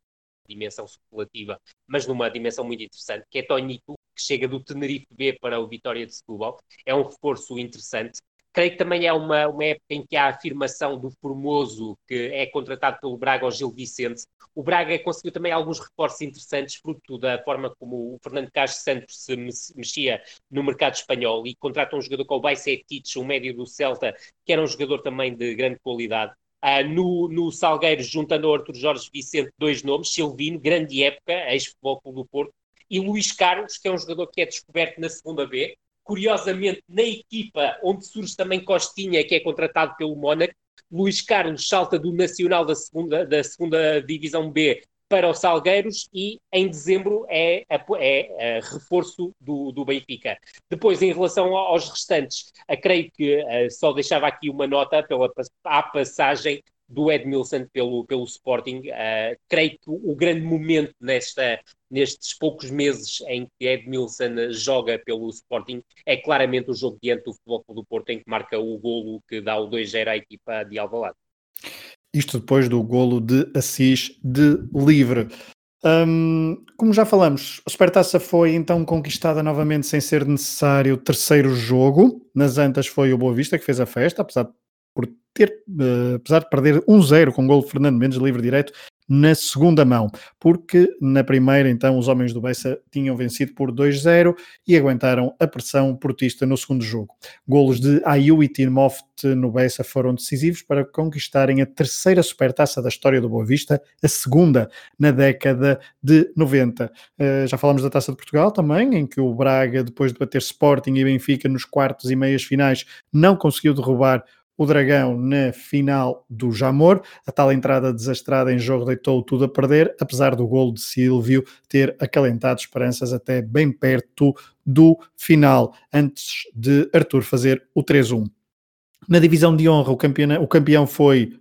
dimensão superlativa, mas numa dimensão muito interessante, que é Tonito, que chega do Tenerife B para o Vitória de Setúbal. É um reforço interessante. Creio que também é uma, uma época em que há a afirmação do Formoso, que é contratado pelo Braga ao Gil Vicente. O Braga conseguiu também alguns reforços interessantes, fruto da forma como o Fernando Castro Santos se mexia no mercado espanhol e contrata um jogador com o Bajcetic, um médio do Celta, que era um jogador também de grande qualidade. Uh, no, no Salgueiros, juntando ao Arthur Jorge Vicente, dois nomes, Silvino, grande época, ex-futebol do Porto, e Luís Carlos, que é um jogador que é descoberto na segunda B, curiosamente na equipa onde surge também Costinha, que é contratado pelo Mónaco, Luís Carlos salta do Nacional da segunda, da segunda Divisão B para o Salgueiros e em dezembro é, é, é reforço do, do, Benfica. Depois, em relação aos restantes, creio que só deixava aqui uma nota pela a passagem do Edmilson pelo, pelo Sporting. Uh, creio que o grande momento nesta, nestes poucos meses em que Edmilson joga pelo Sporting é claramente o jogo diante do Futebol do Porto, em que marca o golo que dá o 2-0 à equipa de Alvalade. Isto depois do golo de Assis de livre. Um, como já falamos, a Supertaça foi então conquistada novamente sem ser necessário o terceiro jogo. Nas Antas foi o Boa Vista que fez a festa, apesar de por ter, uh, apesar de perder 1-0 com o gol de Fernando Mendes livre direto na segunda mão, porque na primeira então os homens do Bessa tinham vencido por 2-0 e aguentaram a pressão portista no segundo jogo. Golos de Ayu e Timoft no Bessa foram decisivos para conquistarem a terceira supertaça da história do Boa Vista, a segunda na década de 90. Uh, eh, já falamos da Taça de Portugal também, em que o Braga, depois de bater Sporting e Benfica nos quartos e meias finais, não conseguiu derrubar o Dragão na final do Jamor. A tal entrada desastrada em jogo deitou tudo a perder, apesar do gol de Silvio ter acalentado esperanças até bem perto do final, antes de Arthur fazer o 3-1. Na divisão de honra, o, campeão, o campeão foi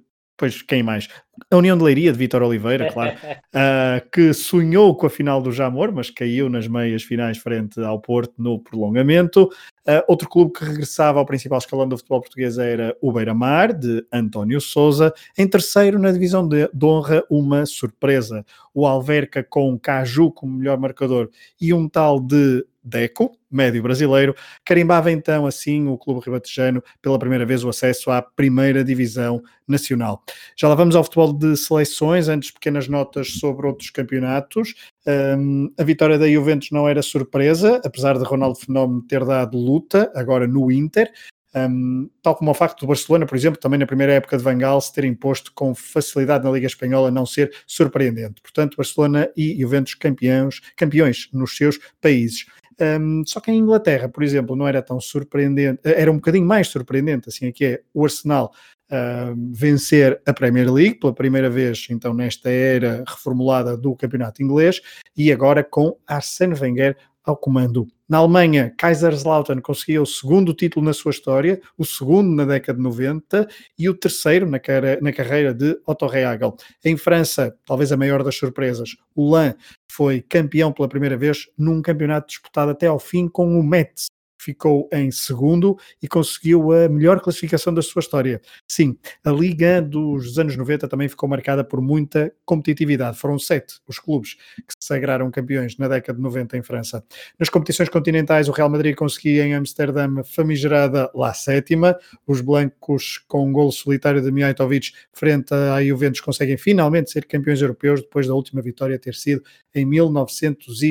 Pois quem mais? A União de Leiria, de Vitor Oliveira, claro, uh, que sonhou com a final do Jamor, mas caiu nas meias finais frente ao Porto no prolongamento. Uh, outro clube que regressava ao principal escalão do futebol português era o Beira-Mar, de António Souza. Em terceiro, na divisão de, de honra, uma surpresa. O Alverca com Caju como melhor marcador e um tal de Deco, médio brasileiro, carimbava então assim o Clube Ribatejano pela primeira vez o acesso à primeira divisão nacional. Já lá vamos ao futebol de seleções, antes pequenas notas sobre outros campeonatos. Um, a vitória da Juventus não era surpresa, apesar de Ronaldo Fenómeno ter dado luta agora no Inter. Um, tal como o facto do Barcelona, por exemplo, também na primeira época de Van Gaal se ter imposto com facilidade na Liga Espanhola não ser surpreendente. Portanto, Barcelona e Juventus campeões, campeões nos seus países. Um, só que em Inglaterra, por exemplo, não era tão surpreendente, eh, era um bocadinho mais surpreendente, assim é que é o Arsenal uh, vencer a Premier League pela primeira vez, então, nesta era reformulada do campeonato inglês, e agora com Arsène Wenger ao comando. Na Alemanha, Kaiserslautern conseguiu o segundo título na sua história, o segundo na década de 90 e o terceiro na, na carreira de Otto Rehagel. Em França, talvez a maior das surpresas, o Lan foi campeão pela primeira vez num campeonato disputado até ao fim com o Metz, ficou em segundo e conseguiu a melhor classificação da sua história. Sim, a Liga dos anos 90 também ficou marcada por muita competitividade. Foram sete os clubes que se sagraram campeões na década de 90 em França. Nas competições continentais, o Real Madrid conseguia em Amsterdã famigerada lá sétima. Os blancos, com um golo solitário de Mijatovic frente à Juventus, conseguem finalmente ser campeões europeus depois da última vitória ter sido em 1900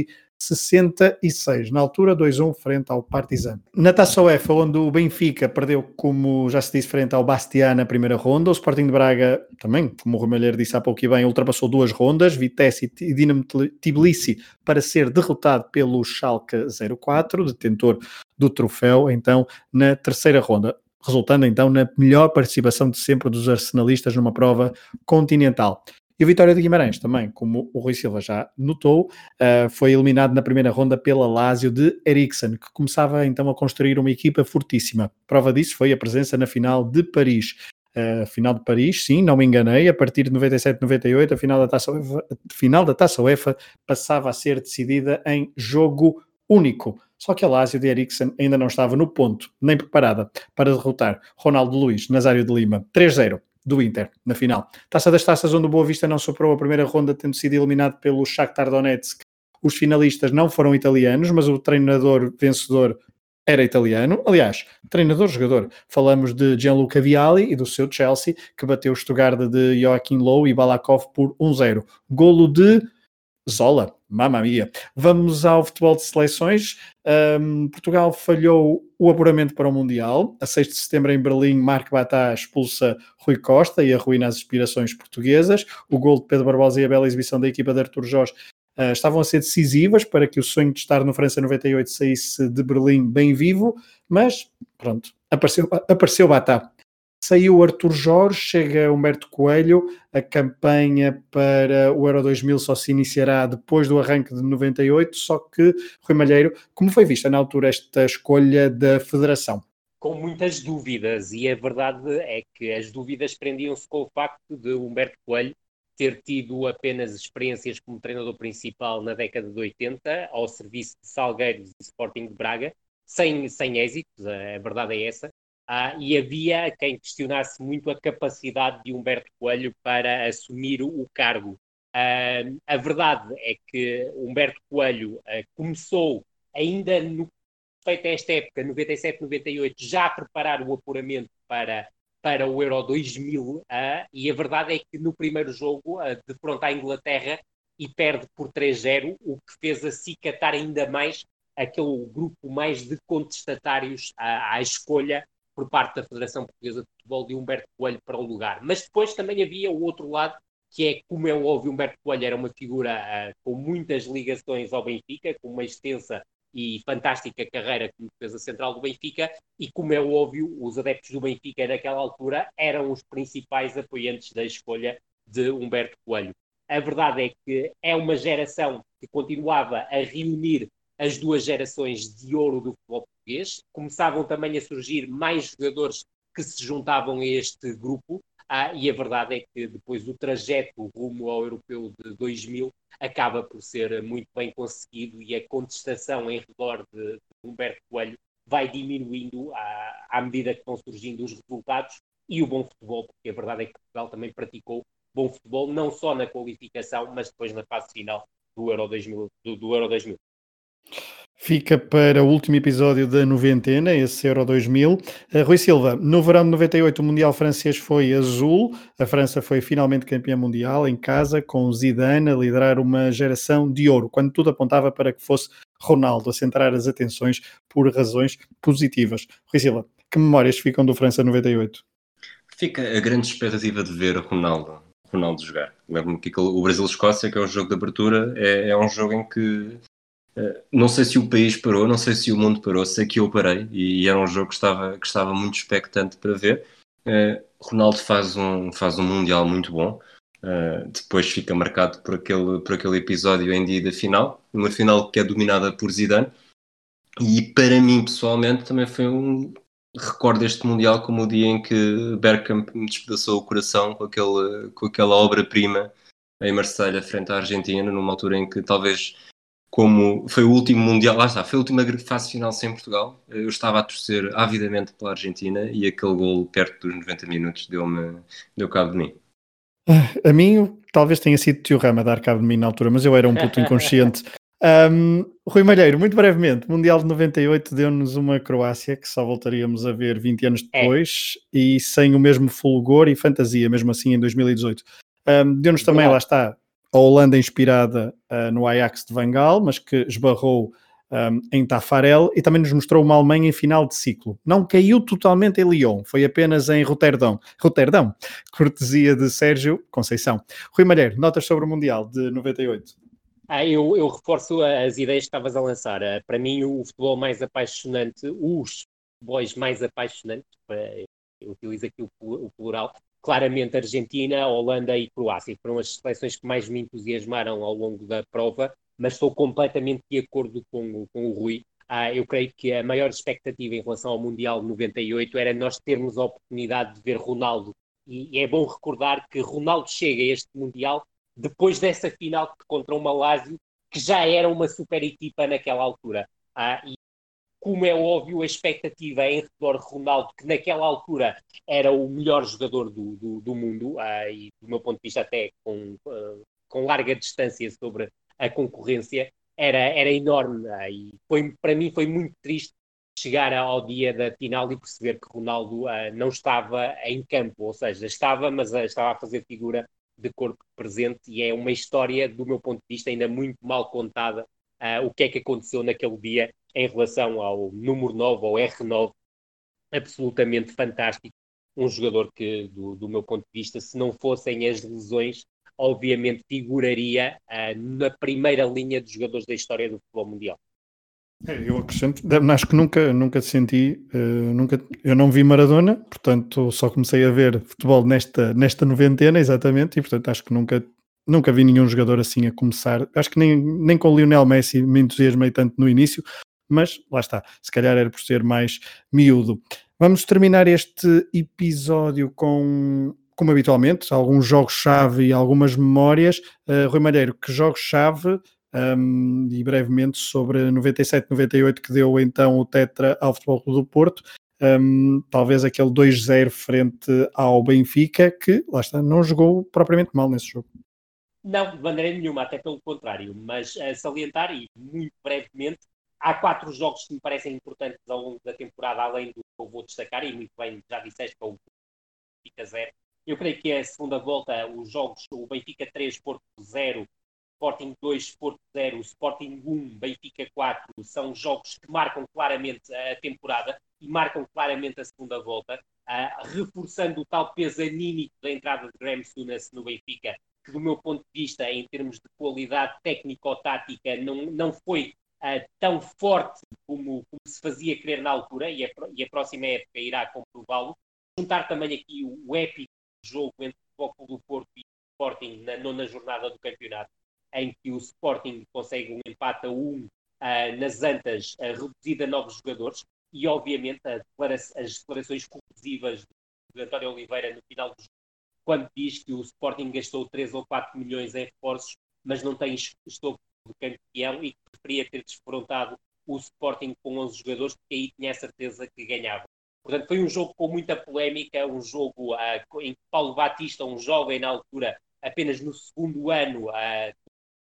66, na altura 2-1 frente ao Partizan. Na Taça UEFA, onde o Benfica perdeu, como já se disse, frente ao Bastia na primeira ronda, o Sporting de Braga também, como o Romalheiro disse há pouco e bem, ultrapassou duas rondas, Vitesse e Dinamo Tbilisi, para ser derrotado pelo Schalke 04, detentor do troféu, então, na terceira ronda resultando então na melhor participação de sempre dos arsenalistas numa prova continental. E o Vitória de Guimarães também, como o Rui Silva já notou, uh, foi eliminado na primeira ronda pela Lazio de Eriksen, que começava então a construir uma equipa fortíssima. Prova disso foi a presença na final de Paris. Uh, final de Paris, sim, não me enganei, a partir de 97-98, a final da Taça UEFA, final da Taça UEFA passava a ser decidida em jogo único. Só que a Lazio de Eriksen ainda não estava no ponto, nem preparada para derrotar Ronaldo Luiz, Nazário de Lima, 3-0 do Inter na final. Taça das Taças, onde o Boa Vista não superou a primeira ronda, tendo sido eliminado pelo Shakhtar Donetsk. Os finalistas não foram italianos, mas o treinador vencedor era italiano. Aliás, treinador-jogador. Falamos de Gianluca Vialli e do seu Chelsea, que bateu o Stuttgart de Joaquim Low e Balakov por 1-0. Golo de Zola, mamma mia. Vamos ao futebol de seleções. Um, Portugal falhou o apuramento para o Mundial. A 6 de setembro em Berlim, Marco Batá expulsa Rui Costa e arruína as aspirações portuguesas. O gol de Pedro Barbosa e a bela exibição da equipa de Artur Jorge uh, estavam a ser decisivas para que o sonho de estar no França 98 saísse de Berlim bem vivo, mas pronto, apareceu, apareceu Batá. Saiu Arthur Jorge, chega Humberto Coelho, a campanha para o Euro 2000 só se iniciará depois do arranque de 98, só que, Rui Malheiro, como foi vista na altura esta escolha da Federação? Com muitas dúvidas, e a verdade é que as dúvidas prendiam-se com o facto de Humberto Coelho ter tido apenas experiências como treinador principal na década de 80, ao serviço de Salgueiros e Sporting de Braga, sem, sem êxitos, a verdade é essa, ah, e havia quem questionasse muito a capacidade de Humberto Coelho para assumir o cargo. Ah, a verdade é que Humberto Coelho ah, começou ainda no feito esta época, 97, 98, já a preparar o apuramento para para o Euro 2000 uh, e a verdade é que no primeiro jogo uh, defronta a Inglaterra e perde por 3-0, o que fez acicatar ainda mais aquele grupo mais de contestatários à, à, escolha por parte da Federação Portuguesa de Futebol de Humberto Coelho para o lugar. Mas depois também havia o outro lado, que é, como é óbvio, Humberto Coelho era uma figura uh, com muitas ligações ao Benfica, com uma extensa e fantástica carreira como defesa central do Benfica e, como é óbvio, os adeptos do Benfica naquela altura eram os principais apoiantes da escolha de Humberto Coelho. A verdade é que é uma geração que continuava a reunir as duas gerações de ouro do futebol português. Começavam também a surgir mais jogadores que se juntavam a este grupo ah, e a verdade é que depois o trajeto rumo ao europeu de 2000 acaba por ser muito bem conseguido e a contestação em redor de, de Humberto Coelho vai diminuindo à, à, medida que vão surgindo os resultados e o bom futebol, porque a verdade é que Portugal também praticou bom futebol, não só na qualificação, mas depois na fase final do Euro 2000. Do, do Euro 2000. Fica para o último episódio da noventena, esse Euro 2000. Uh, eh, Rui Silva, no verão de 98 o Mundial francês foi azul, a França foi finalmente campeã mundial em casa, com Zidane a liderar uma geração de ouro, quando tudo apontava para que fosse Ronaldo a centrar as atenções por razões positivas. Rui Silva, que memórias ficam do França 98? Fica a grande expectativa de ver Ronaldo, Ronaldo jogar. Lembro-me que o Brasil-Escócia, que é o jogo de abertura, é, é um jogo em que não sei se o país parou, não sei se o mundo parou, sei que eu parei e era um jogo que estava, que estava muito expectante para ver. Uh, Ronaldo faz um, faz um Mundial muito bom, uh, depois fica marcado por aquele, por aquele episódio em dia da final, uma final que é dominada por Zidane. E para mim, pessoalmente, também foi um. Recordo este Mundial como o dia em que Bergkamp me despedaçou o coração com, aquele, com aquela obra-prima em Marselha frente à Argentina, numa altura em que talvez como foi o último Mundial, lá está, foi a última fase final sem Portugal. Eu estava a torcer avidamente pela Argentina e aquele gol perto dos 90 minutos deu-me deu cabo de mim. Ah, a mim, talvez tenha sido Tio Rama dar cabo de mim na altura, mas eu era um puto inconsciente. Um, Rui Malheiro, muito brevemente, Mundial de 98 deu-nos uma Croácia que só voltaríamos a ver 20 anos é. depois é. e sem o mesmo fulgor e fantasia, mesmo assim em 2018. Um, deu-nos também, lá está, a Holanda inspirada uh, no Ajax de Van Gaal, mas que esbarrou um, em Tafarel e também nos mostrou uma Alemanha em final de ciclo. Não caiu totalmente em Lyon, foi apenas em Roterdão. Roterdão, cortesia de Sérgio Conceição. Rui Malheiro, notas sobre o Mundial de 98? Ah, eu, eu, reforço as ideias que estavas a lançar. Uh, para mim, o futebol mais apaixonante, os futebols mais apaixonantes, eu utilizo aqui o plural, claramente Argentina, Holanda e Croácia. Foram as seleções que mais me entusiasmaram ao longo da prova, mas estou completamente de acordo com, com o Rui. Ah, eu creio que a maior expectativa em relação ao Mundial de 98 era nós termos a oportunidade de ver Ronaldo. E, e é bom recordar que Ronaldo chega a este Mundial depois dessa final contra o Malásio, que já era uma super equipa naquela altura. uh, e como é óbvio, a expectativa em redor de Ronaldo, que naquela altura era o melhor jogador do, do, do mundo, uh, e do meu ponto de vista até com, uh, com larga distância sobre a concorrência, era, era enorme. Uh, e foi, para mim foi muito triste chegar ao dia da final e perceber que Ronaldo não estava em campo, ou seja, estava, mas estava a fazer figura de corpo presente, e é uma história, do meu ponto de vista, ainda muito mal contada, o que é que aconteceu naquele dia em relação ao número 9, ao R9, absolutamente fantástico. Um jogador que, do, do meu ponto de vista, se não fossem as lesões, obviamente figuraria uh, na primeira linha de jogadores da história do futebol mundial. É, eu acrescento, acho que nunca, nunca senti, uh, nunca, eu não vi Maradona, portanto só comecei a ver futebol nesta, nesta noventena, exatamente, e portanto acho que nunca, nunca vi nenhum jogador assim a começar. Acho que nem, nem com o Lionel Messi me entusiasmei tanto no início, mas lá está, se calhar era por ser mais miúdo. Vamos terminar este episódio com, como habitualmente, alguns jogos-chave e algumas memórias. Uh, Rui Malheiro, que jogos-chave um, e brevemente sobre 97-98 que deu então o Tetra ao Futebol do Porto. Um, talvez aquele 2-0 frente ao Benfica, que lá está, não jogou propriamente mal nesse jogo. Não, de maneira nenhuma, até pelo contrário, mas salientar e muito brevemente há quatro jogos que me parecem importantes ao longo da temporada, além do que eu vou destacar, e muito bem já disseste que é o Benfica 0. Eu creio que a segunda volta, os jogos, o Benfica 3, Porto 0, Sporting 2, Porto 0, Sporting 1, Benfica 4, são jogos que marcam claramente a temporada e marcam claramente a segunda volta, uh, reforçando o tal peso anímico da entrada de Graham Souness no Benfica, que do meu ponto de vista, em termos de qualidade técnico-tática, não, não foi uh, tão forte como, como, se fazia crer na altura, e a, e a próxima época irá comprová-lo. Juntar também aqui o, o épico jogo entre o Futebol do Porto e o Sporting na nona jornada do campeonato, em que o Sporting consegue um empate a um uh, nas Antas, uh, reduzido a novos jogadores, e obviamente declara as declarações corrosivas de António Oliveira no final do jogo, quando diz que o Sporting gastou 3 ou 4 milhões em reforços, mas não tem estou do campeão e que preferia ter desfrontado o Sporting com 11 jogadores, porque aí tinha a certeza que ganhava. Portanto, foi um jogo com muita polémica, um jogo uh, em que Paulo Batista, um jovem na altura, apenas no segundo ano, uh,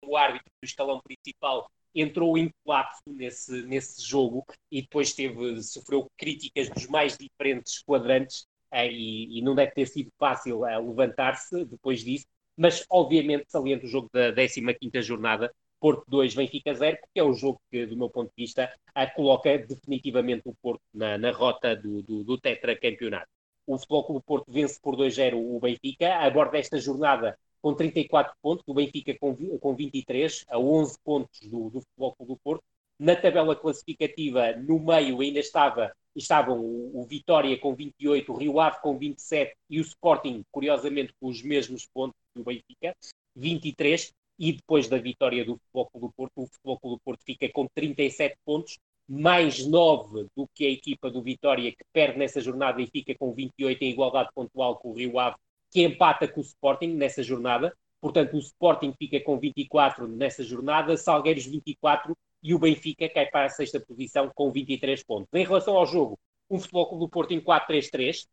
o árbitro do escalão principal, entrou em colapso nesse, nesse jogo e depois teve, sofreu críticas dos mais diferentes quadrantes e, e, não deve ter sido fácil levantar-se depois disso, mas obviamente saliento o jogo da 15ª jornada, Porto 2, Benfica 0, porque é o jogo que, do meu ponto de vista, coloca definitivamente o Porto na, na rota do, do, do tetracampeonato. O Futebol Clube Porto vence por 2-0 o Benfica, aborda esta jornada com 34 pontos, o Benfica com, com 23, a 11 pontos do, do Futebol Clube do Porto. Na tabela classificativa, no meio ainda estava, estavam o, o Vitória com 28, o Rio Ave com 27 e o Sporting, curiosamente, com os mesmos pontos do Benfica, 23 e depois da vitória do Futebol Clube do Porto, o Futebol Clube do Porto fica com 37 pontos, mais 9 do que a equipa do Vitória, que perde nessa jornada e fica com 28 em igualdade pontual com o Rio Ave, que empata com o Sporting nessa jornada. Portanto, o Sporting fica com 24 nessa jornada, Salgueiros 24 e o Benfica cai para a sexta posição com 23 pontos. Em relação ao jogo, um Futebol Clube do Porto em 4-3-3,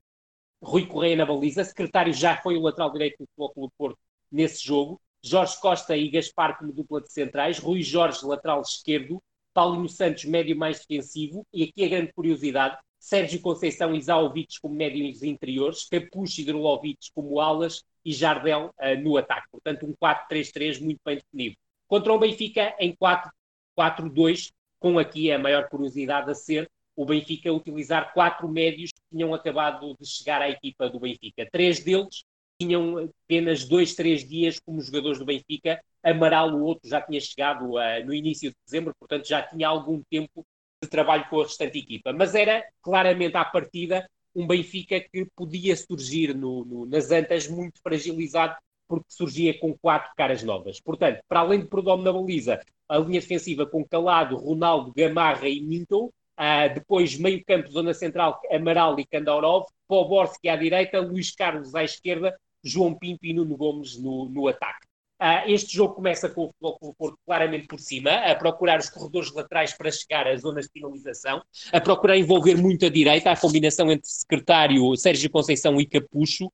Rui Correia na baliza, secretário já foi o lateral direito do Futebol Clube do Porto nesse jogo, Jorge Costa e Gaspar como dupla de centrais, Rui Jorge, lateral esquerdo, Paulinho Santos, médio mais defensivo, e aqui a grande curiosidade, Sérgio Conceição e Zaovic como médios interiores, Capucho e Drulovic como alas. E Jardel uh, no ataque. Portanto, um 4-3-3 muito bem definido. Contra o Benfica em 4-4-2, com aqui a maior curiosidade a ser o Benfica utilizar quatro médios que tinham acabado de chegar à equipa do Benfica. Três deles tinham apenas dois, três dias como jogadores do Benfica. Amaral, o outro, já tinha chegado uh, no início de dezembro, portanto já tinha algum tempo de trabalho com a restante equipa. Mas era claramente à partida um Benfica que podia surgir no, no, nas Antas muito fragilizado, porque surgia com quatro caras novas. Portanto, para além de Prodome na baliza, a linha defensiva com Calado, Ronaldo, Gamarra e Minto, uh, depois meio campo, zona central, Amaral e Kandaurov, Poborski à direita, Luís Carlos à esquerda, João Pinto e Nuno Gomes no, no ataque. Uh, este jogo começa com o Futebol Porto claramente por cima, a procurar os corredores laterais para chegar às zonas de finalização, a procurar envolver muito a direita, a combinação entre secretário Sérgio Conceição e Capucho, uh,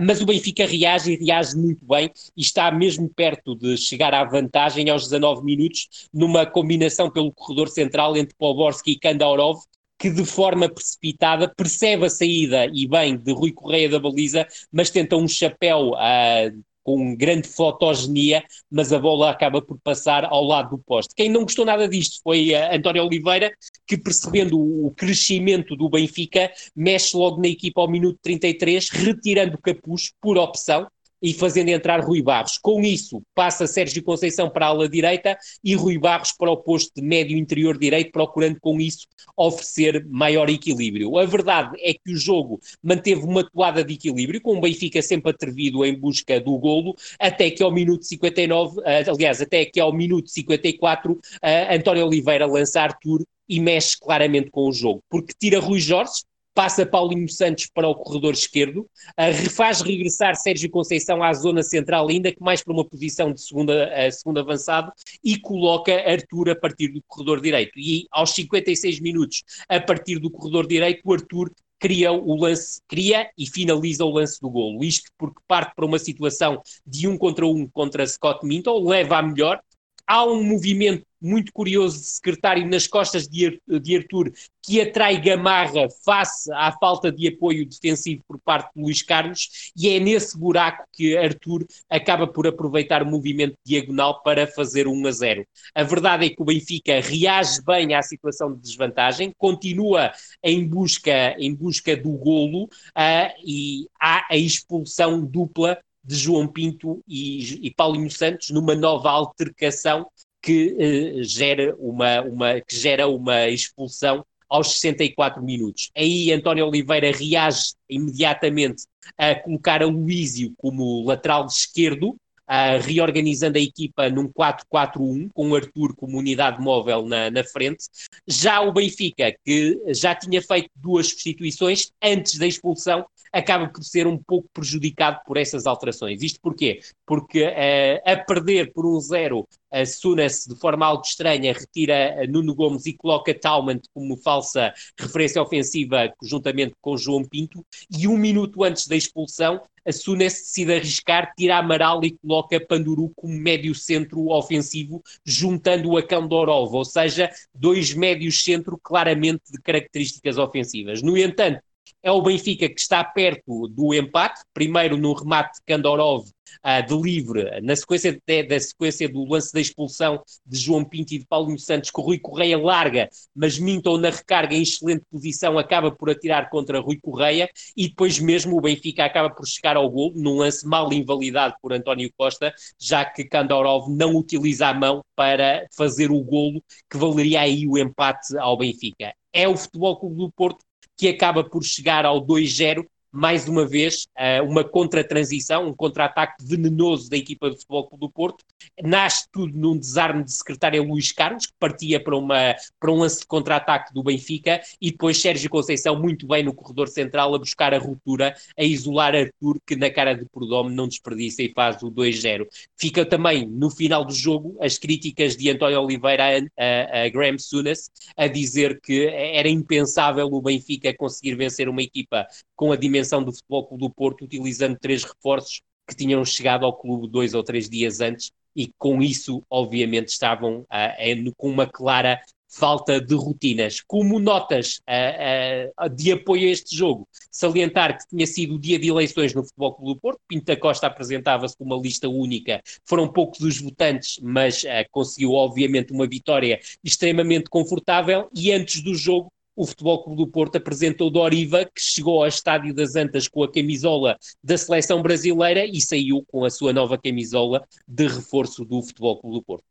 mas o Benfica reage e reage muito bem e está mesmo perto de chegar à vantagem aos 19 minutos, numa combinação pelo corredor central entre Poborski e Kandaurov, que de forma precipitada percebe a saída e bem de Rui Correia da baliza, mas tenta um chapéu uh, com grande fotogenia, mas a bola acaba por passar ao lado do poste. Quem não gostou nada disto foi uh, António Oliveira, que percebendo o crescimento do Benfica, mexe logo na equipa ao minuto 33, retirando o capuz por opção, e fazendo entrar Rui Barros. Com isso, passa Sérgio Conceição para a ala direita e Rui Barros para o posto de médio interior direito, procurando com isso oferecer maior equilíbrio. A verdade é que o jogo manteve uma toada de equilíbrio, com o Benfica sempre atrevido em busca do golo, até que ao minuto 59, eh, aliás, até que ao minuto 54, eh, António Oliveira lança Arthur e mexe claramente com o jogo, porque tira Rui Jorge, passa Paulinho Santos para o corredor esquerdo, uh, faz regressar Sérgio Conceição à zona central, ainda que mais para uma posição de segunda, uh, segundo avançado, e coloca Arthur a partir do corredor direito. E aos 56 minutos, a partir do corredor direito, o Arthur cria o lance, cria e finaliza o lance do golo. Isto porque parte para uma situação de um contra um contra Scott Minton, leva a melhor, há um movimento muito curioso de secretário nas costas de, Arthur que atrai Gamarra face à falta de apoio defensivo por parte de Luís Carlos e é nesse buraco que Arthur acaba por aproveitar o movimento diagonal para fazer 1 a 0. A verdade é que o Benfica reage bem à situação de desvantagem, continua em busca, em busca do golo uh, e há a expulsão dupla de João Pinto e, e Paulinho Santos numa nova altercação que, eh, gera uma, uma, que gera uma expulsão aos 64 minutos. Aí António Oliveira reage imediatamente a colocar a Luísio como lateral esquerdo, uh, reorganizando a equipa num 4-4-1, com o Arthur como unidade móvel na, na frente. Já o Benfica, que já tinha feito duas substituições antes da expulsão, acaba por ser um pouco prejudicado por essas alterações. Isto porquê? Porque uh, a perder por um zero, a Sunas, de forma algo estranha, retira Nuno Gomes e coloca Talman como falsa referência ofensiva juntamente com João Pinto, e um minuto antes da expulsão, a Sunes decide arriscar, tira Amaral e coloca Panduru como médio centro ofensivo, juntando-o a Kandorov, ou seja, dois médios centro claramente de características ofensivas. No entanto, é o Benfica que está perto do empate, primeiro no remate de Kandorov uh, de livre, na sequência de, da sequência do lance da expulsão de João Pinto e de Paulinho Santos, que Rui Correia larga, mas Minton na recarga em excelente posição acaba por atirar contra Rui Correia e depois mesmo o Benfica acaba por chegar ao gol num lance mal invalidado por António Costa, já que Kandorov não utiliza a mão para fazer o golo que valeria aí o empate ao Benfica. É o Futebol Clube do Porto que acaba por chegar ao 2-0 mais uma vez, uh, uma contra-transição, um contra-ataque venenoso da equipa do Futebol Clube do Porto. Nasce tudo num desarme de secretária Luís Carlos, que partia para, uma, para um lance de contra-ataque do Benfica, e depois Sérgio Conceição, muito bem no corredor central, a buscar a ruptura, a isolar Arthur, que na cara de Prodome não desperdiça e faz o 2-0. Fica também, no final do jogo, as críticas de António Oliveira a, a, a Graham Sunas, a dizer que era impensável o Benfica conseguir vencer uma equipa com a dimensão do Futebol Clube do Porto, utilizando três reforços que tinham chegado ao clube dois ou três dias antes e com isso, obviamente, estavam uh, com uma clara falta de rotinas. Como notas uh, uh, de apoio a este jogo, salientar que tinha sido o dia de eleições no Futebol Clube do Porto, Pinta Costa apresentava-se com uma lista única, foram poucos os votantes, mas uh, conseguiu obviamente uma vitória extremamente confortável e antes do jogo o Futebol Clube do Porto apresentou Doriva, que chegou ao Estádio das Antas com a camisola da seleção brasileira e saiu com a sua nova camisola de reforço do Futebol Clube do Porto.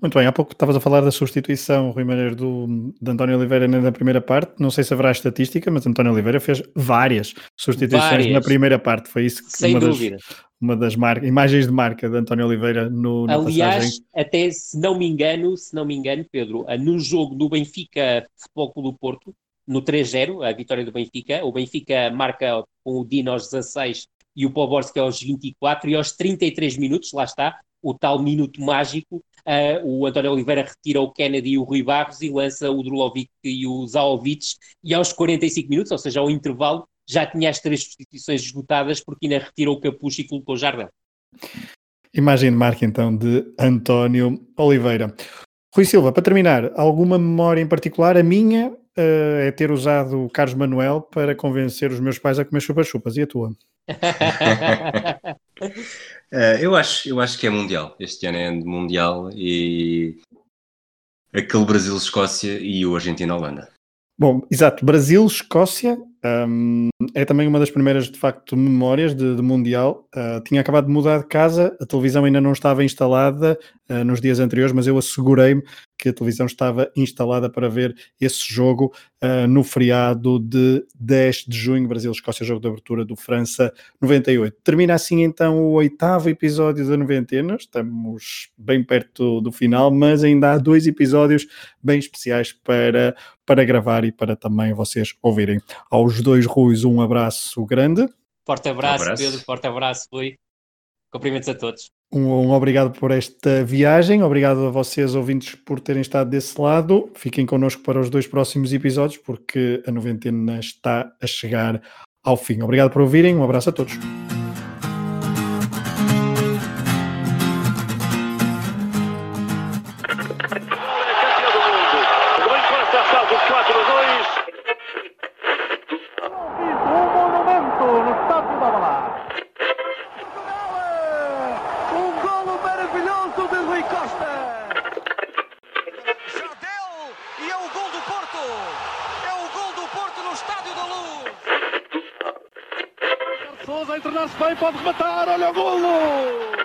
Muito bem, há pouco estavas a falar da substituição, Rui Maneiro, do, de António Oliveira na primeira parte. Não sei se haverá estatística, mas António Oliveira fez várias substituições várias. na primeira parte. Foi isso que Sem uma dúvida. Das, uma das marcas, imagens de marca de António Oliveira no Aliás, passagem. até se não me engano, se não me engano, Pedro, no jogo do Benfica Futebol Clube do Porto, no 3-0, a vitória do Benfica, o Benfica marca com o Dino aos 16 e o Poborski aos 24 e aos 33 minutos, lá está, o tal minuto mágico, uh, o António Oliveira retira o Kennedy e o Rui Barros e lança o Drulovic e o Zaovic e aos 45 minutos, ou seja, ao intervalo, já tinha as três substituições esgotadas porque ainda retirou o Capucho e colocou o Jardel. Imagem de marca então de António Oliveira. Rui Silva, para terminar, alguma memória em particular? A minha uh, é ter usado o Carlos Manuel para convencer os meus pais a comer chupa-chupas. E a tua? uh, eu, acho, eu acho que é mundial. Este ano é mundial e aquele Brasil-Escócia e o Argentina-Holanda. Bom, exato. Brasil, Escócia, um, é também uma das primeiras, de facto, memórias de, de Mundial. Uh, tinha acabado de mudar de casa, a televisão ainda não estava instalada uh, nos dias anteriores, mas eu assegurei-me que a televisão estava instalada para ver esse jogo uh, no feriado de 10 de junho, Brasil-Escócia, jogo de abertura do França 98. Termina assim então o oitavo episódio da noventena, estamos bem perto do final, mas ainda há dois episódios bem especiais para, para gravar e para também vocês ouvirem. Aos dois Ruis, um abraço grande. Forte abraço, um abraço. Pedro, forte abraço, Rui. Cumprimentos a todos. Um, um, obrigado por esta viagem, obrigado a vocês, ouvintes, por terem estado desse lado. Fiquem connosco para os dois próximos episódios, porque a noventena está a chegar ao fim. Obrigado por ouvirem, um abraço a todos. Interna-se bem, pode rematar, olha o golo!